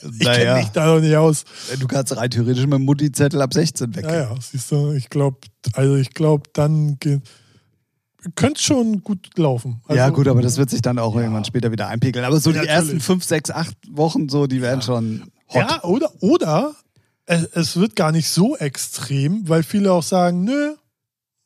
Ich naja. kenne mich da noch nicht aus.
Du kannst rein theoretisch mit dem Mutti-Zettel ab 16 weg.
Ja, ja, siehst du, ich glaube, also ich glaube, dann geht könnte schon gut laufen.
Also, ja, gut, aber das wird sich dann auch ja. irgendwann später wieder einpegeln. Aber so ja, die natürlich. ersten fünf, sechs, acht Wochen, so, die werden ja. schon hot.
Ja, oder, oder es, es, wird gar nicht so extrem, weil viele auch sagen, nö,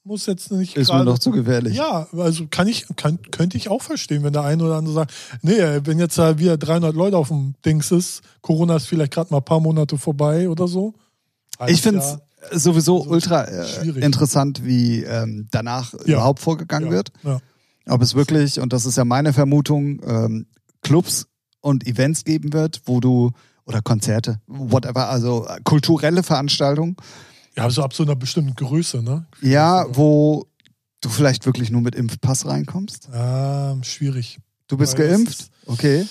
muss jetzt nicht.
Ist grade, mir noch zu gefährlich.
Ja, also kann ich, kann, könnte ich auch verstehen, wenn der eine oder andere sagt, nee, wenn jetzt da wieder 300 Leute auf dem Dings ist, Corona ist vielleicht gerade mal ein paar Monate vorbei oder so.
Also ich finde es sowieso also ultra äh, interessant, wie ähm, danach ja. überhaupt vorgegangen
ja.
wird.
Ja.
Ob es wirklich, und das ist ja meine Vermutung, ähm, Clubs und Events geben wird, wo du, oder Konzerte, whatever, also kulturelle Veranstaltungen,
ja, so ab so einer bestimmten Größe, ne?
Ja, wo du vielleicht wirklich nur mit Impfpass reinkommst?
Ah, schwierig.
Du bist Weil geimpft? Okay.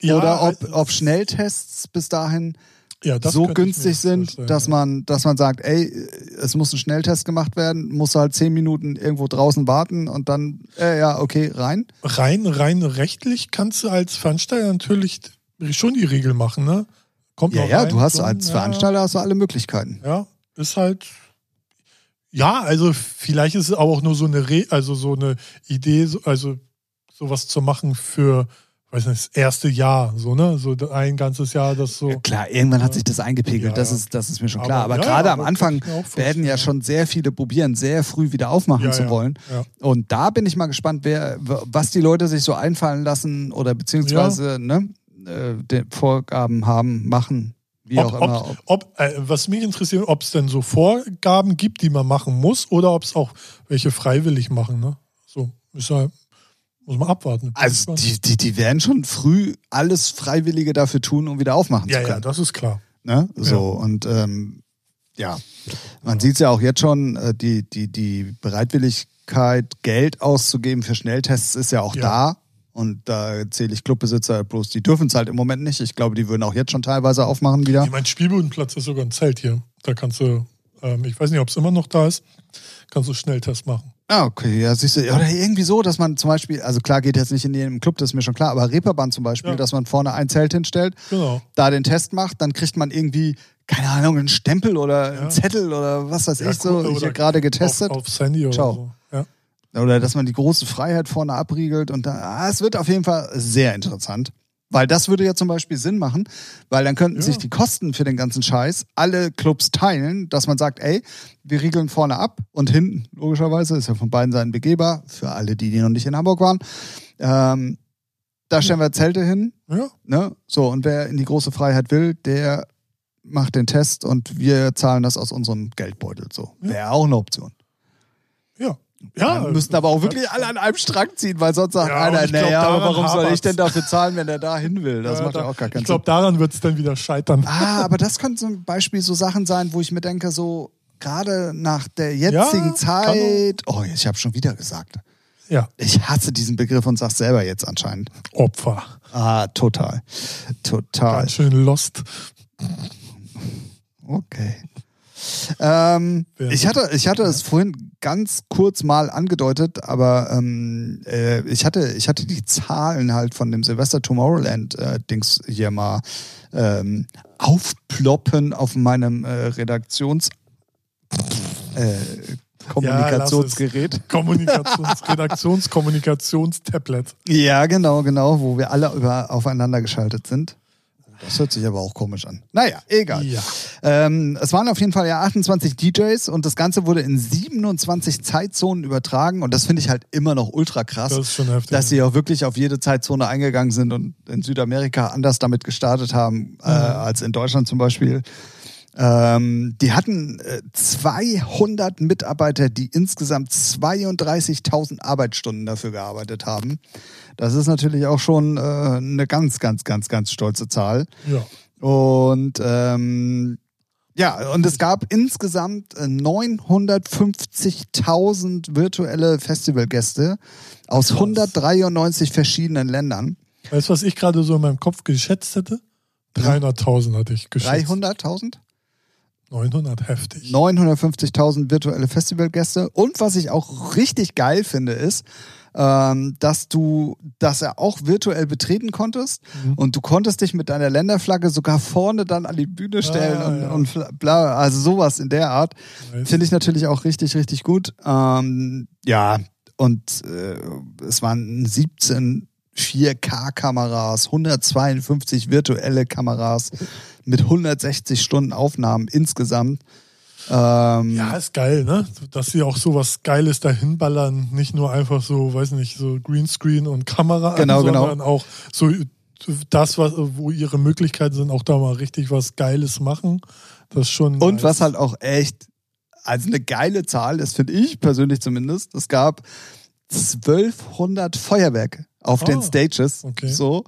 Ja, Oder ob, ob Schnelltests bis dahin ja, so günstig sind, dass man, dass man sagt, ey, es muss ein Schnelltest gemacht werden, muss halt zehn Minuten irgendwo draußen warten und dann, äh, ja, okay, rein.
Rein, rein rechtlich kannst du als Veranstalter natürlich schon die Regel machen, ne?
Kommt ja, ja, rein, du hast so, als Veranstalter ja. hast du alle Möglichkeiten.
Ja, ist halt. Ja, also vielleicht ist es auch nur so eine Re also so eine Idee, also sowas zu machen für, weiß nicht, das erste Jahr, so, ne? So ein ganzes Jahr, das so. Ja,
klar, irgendwann hat sich das eingepegelt, ja, das, ist, das ist mir schon klar. Aber, aber gerade am Anfang werden ja schon sehr viele probieren, sehr früh wieder aufmachen zu wollen. Und da bin ich mal gespannt, wer, was die Leute sich so einfallen lassen oder beziehungsweise ne, äh, Vorgaben haben, machen wie
ob,
auch immer.
Ob, ob, äh, was mich interessiert, ob es denn so Vorgaben gibt, die man machen muss, oder ob es auch welche freiwillig machen. Ne? So, ist ja, muss man abwarten.
Also die, die, die werden schon früh alles Freiwillige dafür tun, um wieder aufmachen
ja,
zu können.
Ja, das ist klar.
Ne? So, ja. und ähm, ja, man ja. sieht es ja auch jetzt schon, äh, die, die, die Bereitwilligkeit, Geld auszugeben für Schnelltests ist ja auch ja. da. Und da zähle ich Clubbesitzer bloß, die dürfen es halt im Moment nicht. Ich glaube, die würden auch jetzt schon teilweise aufmachen wieder.
Ich mein Spielbodenplatz ist sogar ein Zelt hier. Da kannst du, ähm, ich weiß nicht, ob es immer noch da ist, kannst du Schnelltest machen.
Ah, okay, ja, siehst du, oder irgendwie so, dass man zum Beispiel, also klar geht jetzt nicht in jedem Club, das ist mir schon klar, aber Reeperbahn zum Beispiel, ja. dass man vorne ein Zelt hinstellt,
genau.
da den Test macht, dann kriegt man irgendwie, keine Ahnung, einen Stempel oder ja. einen Zettel oder was weiß ja, ich so, ich hier gerade getestet.
Auf, auf Sandy oder
Ciao.
so.
Oder dass man die große Freiheit vorne abriegelt und da, ah, es wird auf jeden Fall sehr interessant, Weil das würde ja zum Beispiel Sinn machen, weil dann könnten
Ja.
sich die Kosten für den ganzen Scheiß alle Clubs teilen, dass man sagt, ey, wir riegeln vorne ab und hinten, logischerweise, ist ja von beiden Seiten begehbar, für alle, die, die noch nicht in Hamburg waren. Ähm, da stellen wir Zelte hin,
Ja,
ne? So, und wer in die große Freiheit will, der macht den Test und wir zahlen das aus unserem Geldbeutel. So.
Ja.
Wäre auch eine Option.
ja. Ja,
Dann müssten aber auch wirklich alle an einem Strang ziehen, weil sonst sagt
Ja,
einer, naja, aber warum soll ich denn dafür zahlen, wenn der da hin will? Das macht ja auch gar keinen
Ich glaube, daran wird es dann wieder scheitern.
Ah, aber das könnten zum Beispiel so Sachen sein, wo ich mir denke, so gerade nach der jetzigen
kann
Zeit. Oh, ich habe schon wieder gesagt.
Ja,
Ich hasse diesen Begriff und sag's selber jetzt anscheinend.
Opfer.
Ah, total. Total.
Ganz schön lost.
Okay. Ähm, ich hatte, ich hatte es vorhin ganz kurz mal angedeutet, aber ähm, äh, ich hatte, ich hatte die Zahlen halt von dem Silvester Tomorrowland äh, hier mal ähm, aufploppen auf meinem äh, Redaktions äh, Kommunikationsgerät.
Kommunikations-, Redaktions-, Kommunikationstablet.
Ja, genau, genau, wo wir alle über, aufeinander geschaltet sind. Das hört sich aber auch komisch an. Naja, egal.
Ja.
Ähm, es waren auf jeden Fall ja 28 DJs und das Ganze wurde in 27 Zeitzonen übertragen und das finde ich halt immer noch ultra krass,
Das ist schon heftig.
dass sie auch wirklich auf jede Zeitzone eingegangen sind und in Südamerika anders damit gestartet haben äh, als in Deutschland zum Beispiel. Ähm, die hatten äh, 200 Mitarbeiter, die insgesamt 32.000 Arbeitsstunden dafür gearbeitet haben. Das ist natürlich auch schon äh, eine ganz, ganz, ganz, ganz stolze Zahl.
ja.
Und ähm, ja, und es gab insgesamt äh, 950.000 virtuelle Festivalgäste aus 193 verschiedenen Ländern.
Weißt du, was ich gerade so in meinem Kopf geschätzt hätte? 300.000 hatte ich geschätzt.
300.000?
900, heftig.
950.000 virtuelle Festivalgäste. Und was ich auch richtig geil finde, ist, ähm, dass du das ja auch virtuell betreten konntest
Mhm.
und du konntest dich mit deiner Länderflagge sogar vorne dann an die Bühne stellen
Ah,
und,
ja.
und bla, also sowas in der Art.
Nice.
Finde ich natürlich auch richtig, richtig gut. Ähm, ja, und äh, es waren 17 4K-Kameras, 152 virtuelle Kameras mit 160 Stunden Aufnahmen insgesamt. Ähm,
Ja, ist geil, ne? Dass sie auch sowas Geiles dahin ballern. Nicht nur einfach so, weiß nicht, so Greenscreen und Kamera,
Genau,
an,
genau.
sondern auch so das, was, wo ihre Möglichkeiten sind, auch da mal richtig was Geiles machen. Das schon.
Und
nice.
was halt auch echt, also eine geile Zahl ist, finde ich persönlich zumindest, es gab 1200 Feuerwerke auf
Ah,
den Stages.
okay.
So.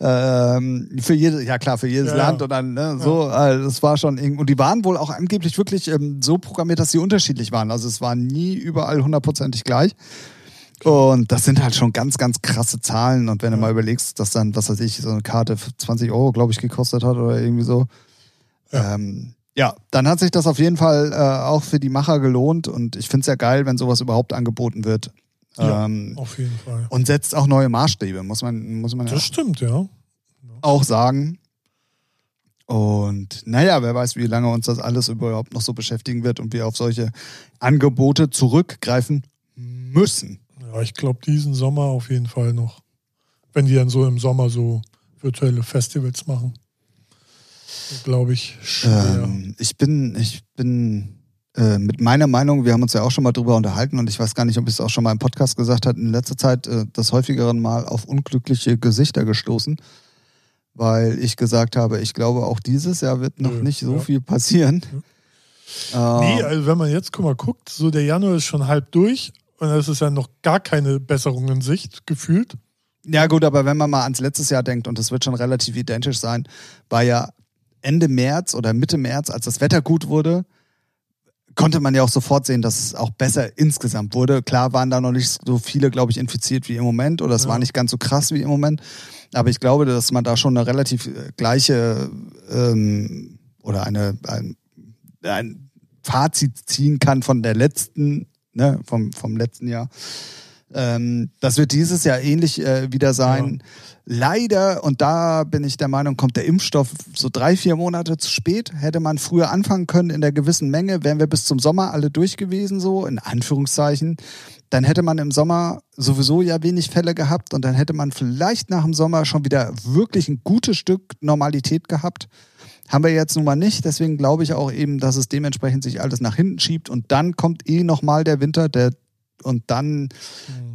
Ähm, für jede, ja klar, für jedes
Ja,
Land
ja.
und dann, ne, so, also das war schon irgendwie, und die waren wohl auch angeblich wirklich ähm, so programmiert, dass sie unterschiedlich waren. Also es waren nie überall hundertprozentig gleich. Und das sind halt schon ganz, ganz krasse Zahlen. Und wenn du
Ja.
mal überlegst, dass dann, was weiß ich, so eine Karte für 20 Euro, glaube ich, gekostet hat oder irgendwie so.
Ja.
Ähm, ja, dann hat sich das auf jeden Fall äh, auch für die Macher gelohnt. Und ich finde es ja geil, wenn sowas überhaupt angeboten wird.
Ja,
Ähm,
auf jeden Fall.
und setzt auch neue Maßstäbe, muss man, muss man ja
Das stimmt, ja.
auch sagen. Und naja, wer weiß, wie lange uns das alles überhaupt noch so beschäftigen wird und wir auf solche Angebote zurückgreifen müssen.
Ja, ich glaube, diesen Sommer auf jeden Fall noch. Wenn die dann so im Sommer so virtuelle Festivals machen. Glaube ich, schwer.
Ähm, ich bin, ich bin äh, mit meiner Meinung, wir haben uns ja auch schon mal drüber unterhalten und ich weiß gar nicht, ob ich es auch schon mal im Podcast gesagt habe, in letzter Zeit äh, das häufigeren Mal auf unglückliche Gesichter gestoßen, weil ich gesagt habe, ich glaube, auch dieses Jahr wird noch
Nö,
nicht so
ja.
viel passieren. Ähm,
Nee, also wenn man jetzt guck mal guckt, so der Januar ist schon halb durch und es ist ja noch gar keine Besserung in Sicht gefühlt.
Ja, gut, aber wenn man mal ans letztes Jahr denkt, und das wird schon relativ identisch sein, war ja Ende März oder Mitte März, als das Wetter gut wurde, konnte man ja auch sofort sehen, dass es auch besser insgesamt wurde. Klar waren da noch nicht so viele, glaube ich, infiziert wie im Moment oder es
Ja.
war nicht ganz so krass wie im Moment. Aber ich glaube, dass man da schon eine relativ äh, gleiche ähm, oder eine, ein, ein Fazit ziehen kann von der letzten, ne, vom, vom letzten Jahr. Ähm, das wird dieses Jahr ähnlich äh, wieder sein. Leider, und da bin ich der Meinung, kommt der Impfstoff so drei, vier Monate zu spät. Hätte man früher anfangen können in der gewissen Menge, wären wir bis zum Sommer alle durch gewesen, so in Anführungszeichen. Dann hätte man im Sommer sowieso ja wenig Fälle gehabt und dann hätte man vielleicht nach dem Sommer schon wieder wirklich ein gutes Stück Normalität gehabt. Haben wir jetzt nun mal nicht, deswegen glaube ich auch eben, dass es dementsprechend sich alles nach hinten schiebt und dann kommt eh nochmal der Winter, der und dann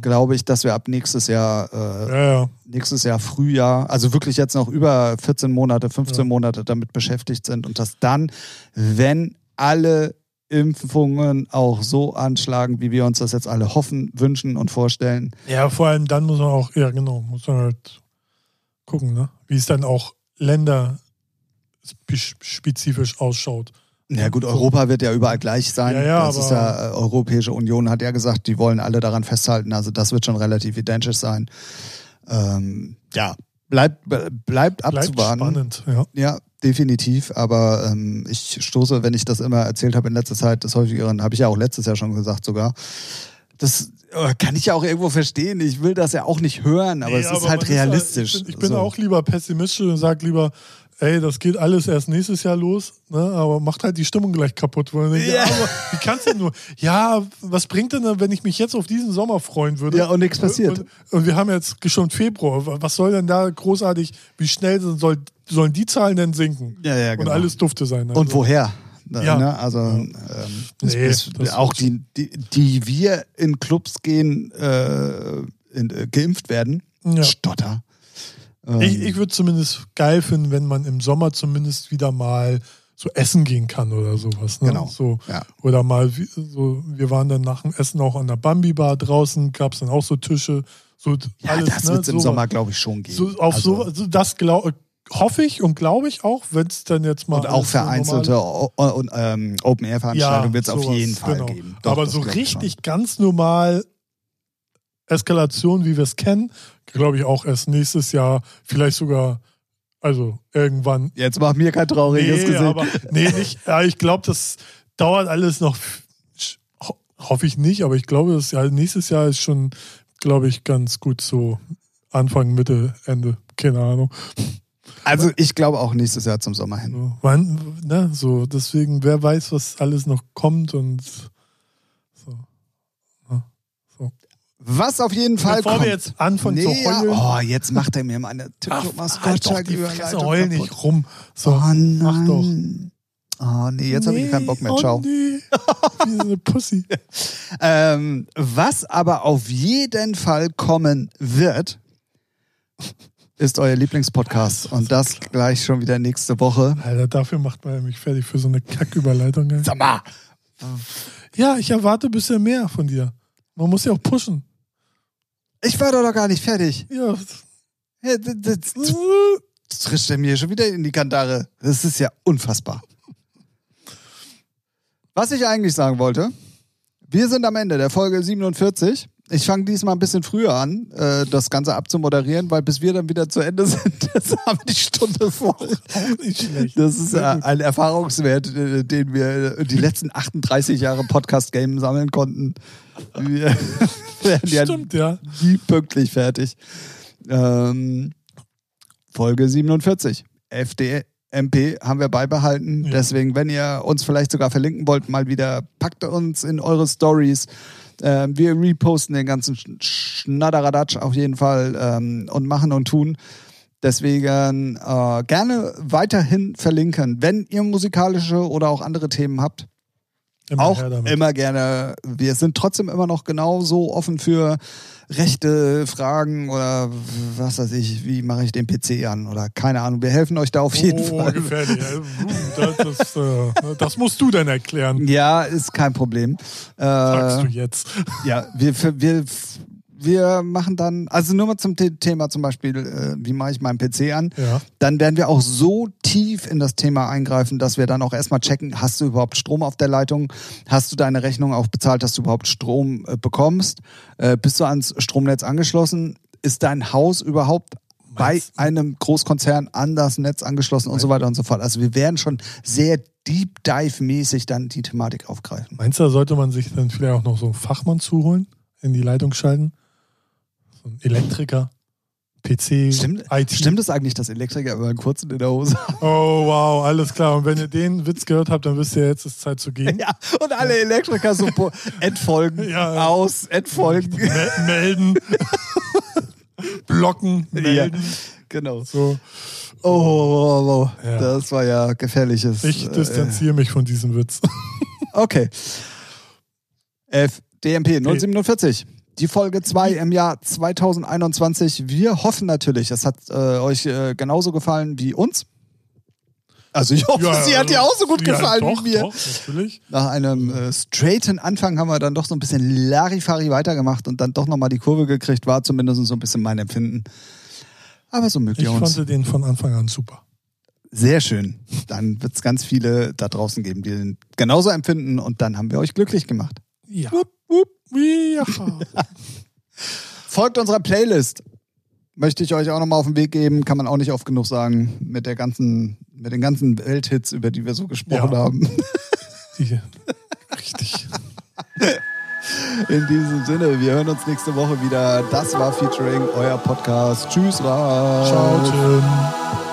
glaube ich, dass wir ab nächstes Jahr, äh,
Ja, ja.
nächstes Jahr Frühjahr, also wirklich jetzt noch über 14 Monate, 15
Ja.
Monate damit beschäftigt sind und dass dann, wenn alle Impfungen auch so anschlagen, wie wir uns das jetzt alle hoffen, wünschen und vorstellen,
Ja, vor allem dann muss man auch, ja genau, muss man halt gucken, ne? wie es dann auch länderspezifisch ausschaut.
Ja gut, Europa wird ja überall gleich sein.
Ja, ja,
das ist ja, äh, Europäische Union hat ja gesagt, die wollen alle daran festhalten. Also das wird schon relativ identisch sein. Ähm, ja, bleibt, bleibt
Bleibt
abzuwarten.
spannend, ja.
Ja, definitiv. Aber ähm, ich stoße, wenn ich das immer erzählt habe in letzter Zeit, des häufigeren, habe ich ja auch letztes Jahr schon gesagt sogar. Das äh, kann ich ja auch irgendwo verstehen. Ich will das ja auch nicht hören, aber
Nee,
es ist
aber
halt
man
realistisch.
ich bin, ich bin
So.
auch lieber pessimistisch und sage lieber, ey, das geht alles erst nächstes Jahr los, ne? aber macht halt die Stimmung gleich kaputt. Weil man denkt,
Ja.
ja. aber wie kannst du nur? Ja, was bringt denn, wenn ich mich jetzt auf diesen Sommer freuen würde?
Ja, und nichts passiert.
Und, und wir haben jetzt schon Februar. Was soll denn da großartig, wie schnell soll, sollen die Zahlen denn sinken?
Ja, ja,
Und
genau.
alles dufte sein. Also.
Und woher?
Ja.
Ne? Also ähm, es-
Nee,
es-
das
auch die, die, die wir in Clubs gehen, äh, in, äh, geimpft werden.
Ja.
Stotter. Ähm,
Ich, ich würde zumindest geil finden, wenn man im Sommer zumindest wieder mal so essen gehen kann oder sowas. Ne?
Genau.
So,
Ja.
Oder mal, so, wir waren dann nach dem Essen auch an der Bambi-Bar draußen, gab es dann auch so Tische. So
ja,
alles,
das
ne,
wird es im. Sommer, glaube ich, schon geben.
So, auf
Also,
so, das glaub, hoffe ich und glaube ich auch, wenn es dann jetzt mal.
und auch vereinzelte ähm, Open-Air-Veranstaltungen wird es auf jeden Fall
genau.
geben. Doch,
Aber so richtig ganz normal Eskalation, wie wir es kennen, glaube ich auch erst nächstes Jahr, vielleicht sogar, also irgendwann.
Jetzt mach mir kein trauriges
Nee,
Gesicht.
aber nee, nicht. Ja, ich glaube, das dauert alles noch. ho- Hoffe ich nicht, aber ich glaube, das Jahr, nächstes Jahr ist schon, glaube ich, ganz gut so Anfang, Mitte, Ende. Keine Ahnung.
also ich glaube auch nächstes Jahr zum Sommer hin.
Wann, ne, so, deswegen, wer weiß, was alles noch kommt und so.
Was auf jeden Fall
Bevor
kommt.
wir jetzt anfangen zu
nee,
heulen.
ja, oh, jetzt macht er mir meine
Ach,
Thomas
halt heul nicht rum. So,
Oh
mach doch.
nein. Oh nee, jetzt habe ich keinen Bock mehr.
Nee,
Ciao.
Oh, nee. Wie so eine Pussy.
Ähm, was aber auf jeden Fall kommen wird, ist euer Lieblingspodcast. Und das gleich schon wieder nächste Woche.
Alter, dafür macht man mich fertig für so eine Kacküberleitung.
Sag mal.
Ja, ich erwarte ein bisschen mehr von dir. Man muss ja auch pushen.
Ich war doch noch gar nicht fertig.
Ja.
Trischt er mir schon wieder in die Kandare. Das ist ja unfassbar. Was ich eigentlich sagen wollte, wir sind am Ende der Folge 47. Ich fange diesmal ein bisschen früher an, äh, das Ganze abzumoderieren, weil bis wir dann wieder zu Ende sind, das haben wir die Stunde voll.
Auch nicht schlecht.
Das ist äh, ein Erfahrungswert, äh, den wir äh, die letzten 38 Jahre Podcast-Game sammeln konnten. Wir werden ja
Stimmt, ja.
nie pünktlich fertig. Ähm, Folge 47. FDMP haben wir beibehalten.
Ja.
Deswegen, wenn ihr uns vielleicht sogar verlinken wollt, mal wieder packt uns in eure Stories. Ähm, wir reposten den ganzen Sch- Schnatteradatsch auf jeden Fall ähm, und machen und tun. Deswegen äh, gerne weiterhin verlinken. Wenn ihr musikalische oder auch andere Themen habt,
Immer
auch immer gerne. Wir sind trotzdem immer noch genauso offen für rechte Fragen oder was weiß ich, wie mache ich den PC an oder keine Ahnung. Wir helfen euch da auf jeden
oh,
Fall.
gefährlich. Das, ist, äh, das musst du dann erklären.
Ja, ist kein Problem.
Sagst du
Äh,
jetzt.
ja, wir, wir, wir machen dann, also nur mal zum The- Thema zum Beispiel, äh, wie mache ich meinen PC an?
Ja.
dann werden wir auch so tief in das Thema eingreifen, dass wir dann auch erstmal checken, hast du überhaupt Strom auf der Leitung? Hast du deine Rechnung auch bezahlt, dass du überhaupt Strom äh, bekommst? Äh, bist du ans Stromnetz angeschlossen? Ist dein Haus überhaupt bei einem Großkonzern an das Netz angeschlossen und so weiter und so fort? Also wir werden schon sehr Deep Dive-mäßig dann die Thematik aufgreifen.
Meinst du, da sollte man sich dann vielleicht auch noch so einen Fachmann zuholen, in die Leitung schalten? So ein Elektriker, PC,
Stimmt,
IT.
stimmt es eigentlich, dass Elektriker immer einen kurzen in der Hose haben?
Oh, wow, alles klar. Und wenn ihr den Witz gehört habt, dann wisst ihr, jetzt ist Zeit zu gehen.
Ja, und alle Elektriker so entfolgen,
Ja.
aus, entfolgen.
Me melden. Blocken, melden.
Genau.
So.
Oh, oh, oh, oh.
Ja.
das war ja gefährliches.
Ich
äh,
distanziere mich von diesem Witz.
Okay. F DMP 047. Die Folge 2 im Jahr 2021. Wir hoffen natürlich, es hat äh, euch äh, genauso gefallen wie uns. Also ich hoffe, sie hat dir auch so gut
ja,
gefallen
doch,
wie mir.
Doch, natürlich.
Nach einem äh, straighten Anfang haben wir dann doch so ein bisschen Larifari weitergemacht und dann doch nochmal die Kurve gekriegt, war zumindest so ein bisschen mein Empfinden. Aber so mögt
Ich
uns.
fand den von Anfang an super.
Sehr schön. Dann wird es ganz viele da draußen geben, die den genauso empfinden und dann haben wir euch glücklich gemacht.
Ja. Ja.
Folgt unserer Playlist. Möchte ich euch auch nochmal auf den Weg geben, kann man auch nicht oft genug sagen, mit der ganzen, mit den ganzen Welthits, über die wir so gesprochen
Ja.
haben.
Die, richtig.
In diesem Sinne, wir hören uns nächste Woche wieder. Das war Featuring, euer Podcast. Tschüss, Ralf.
Ciao, Tim.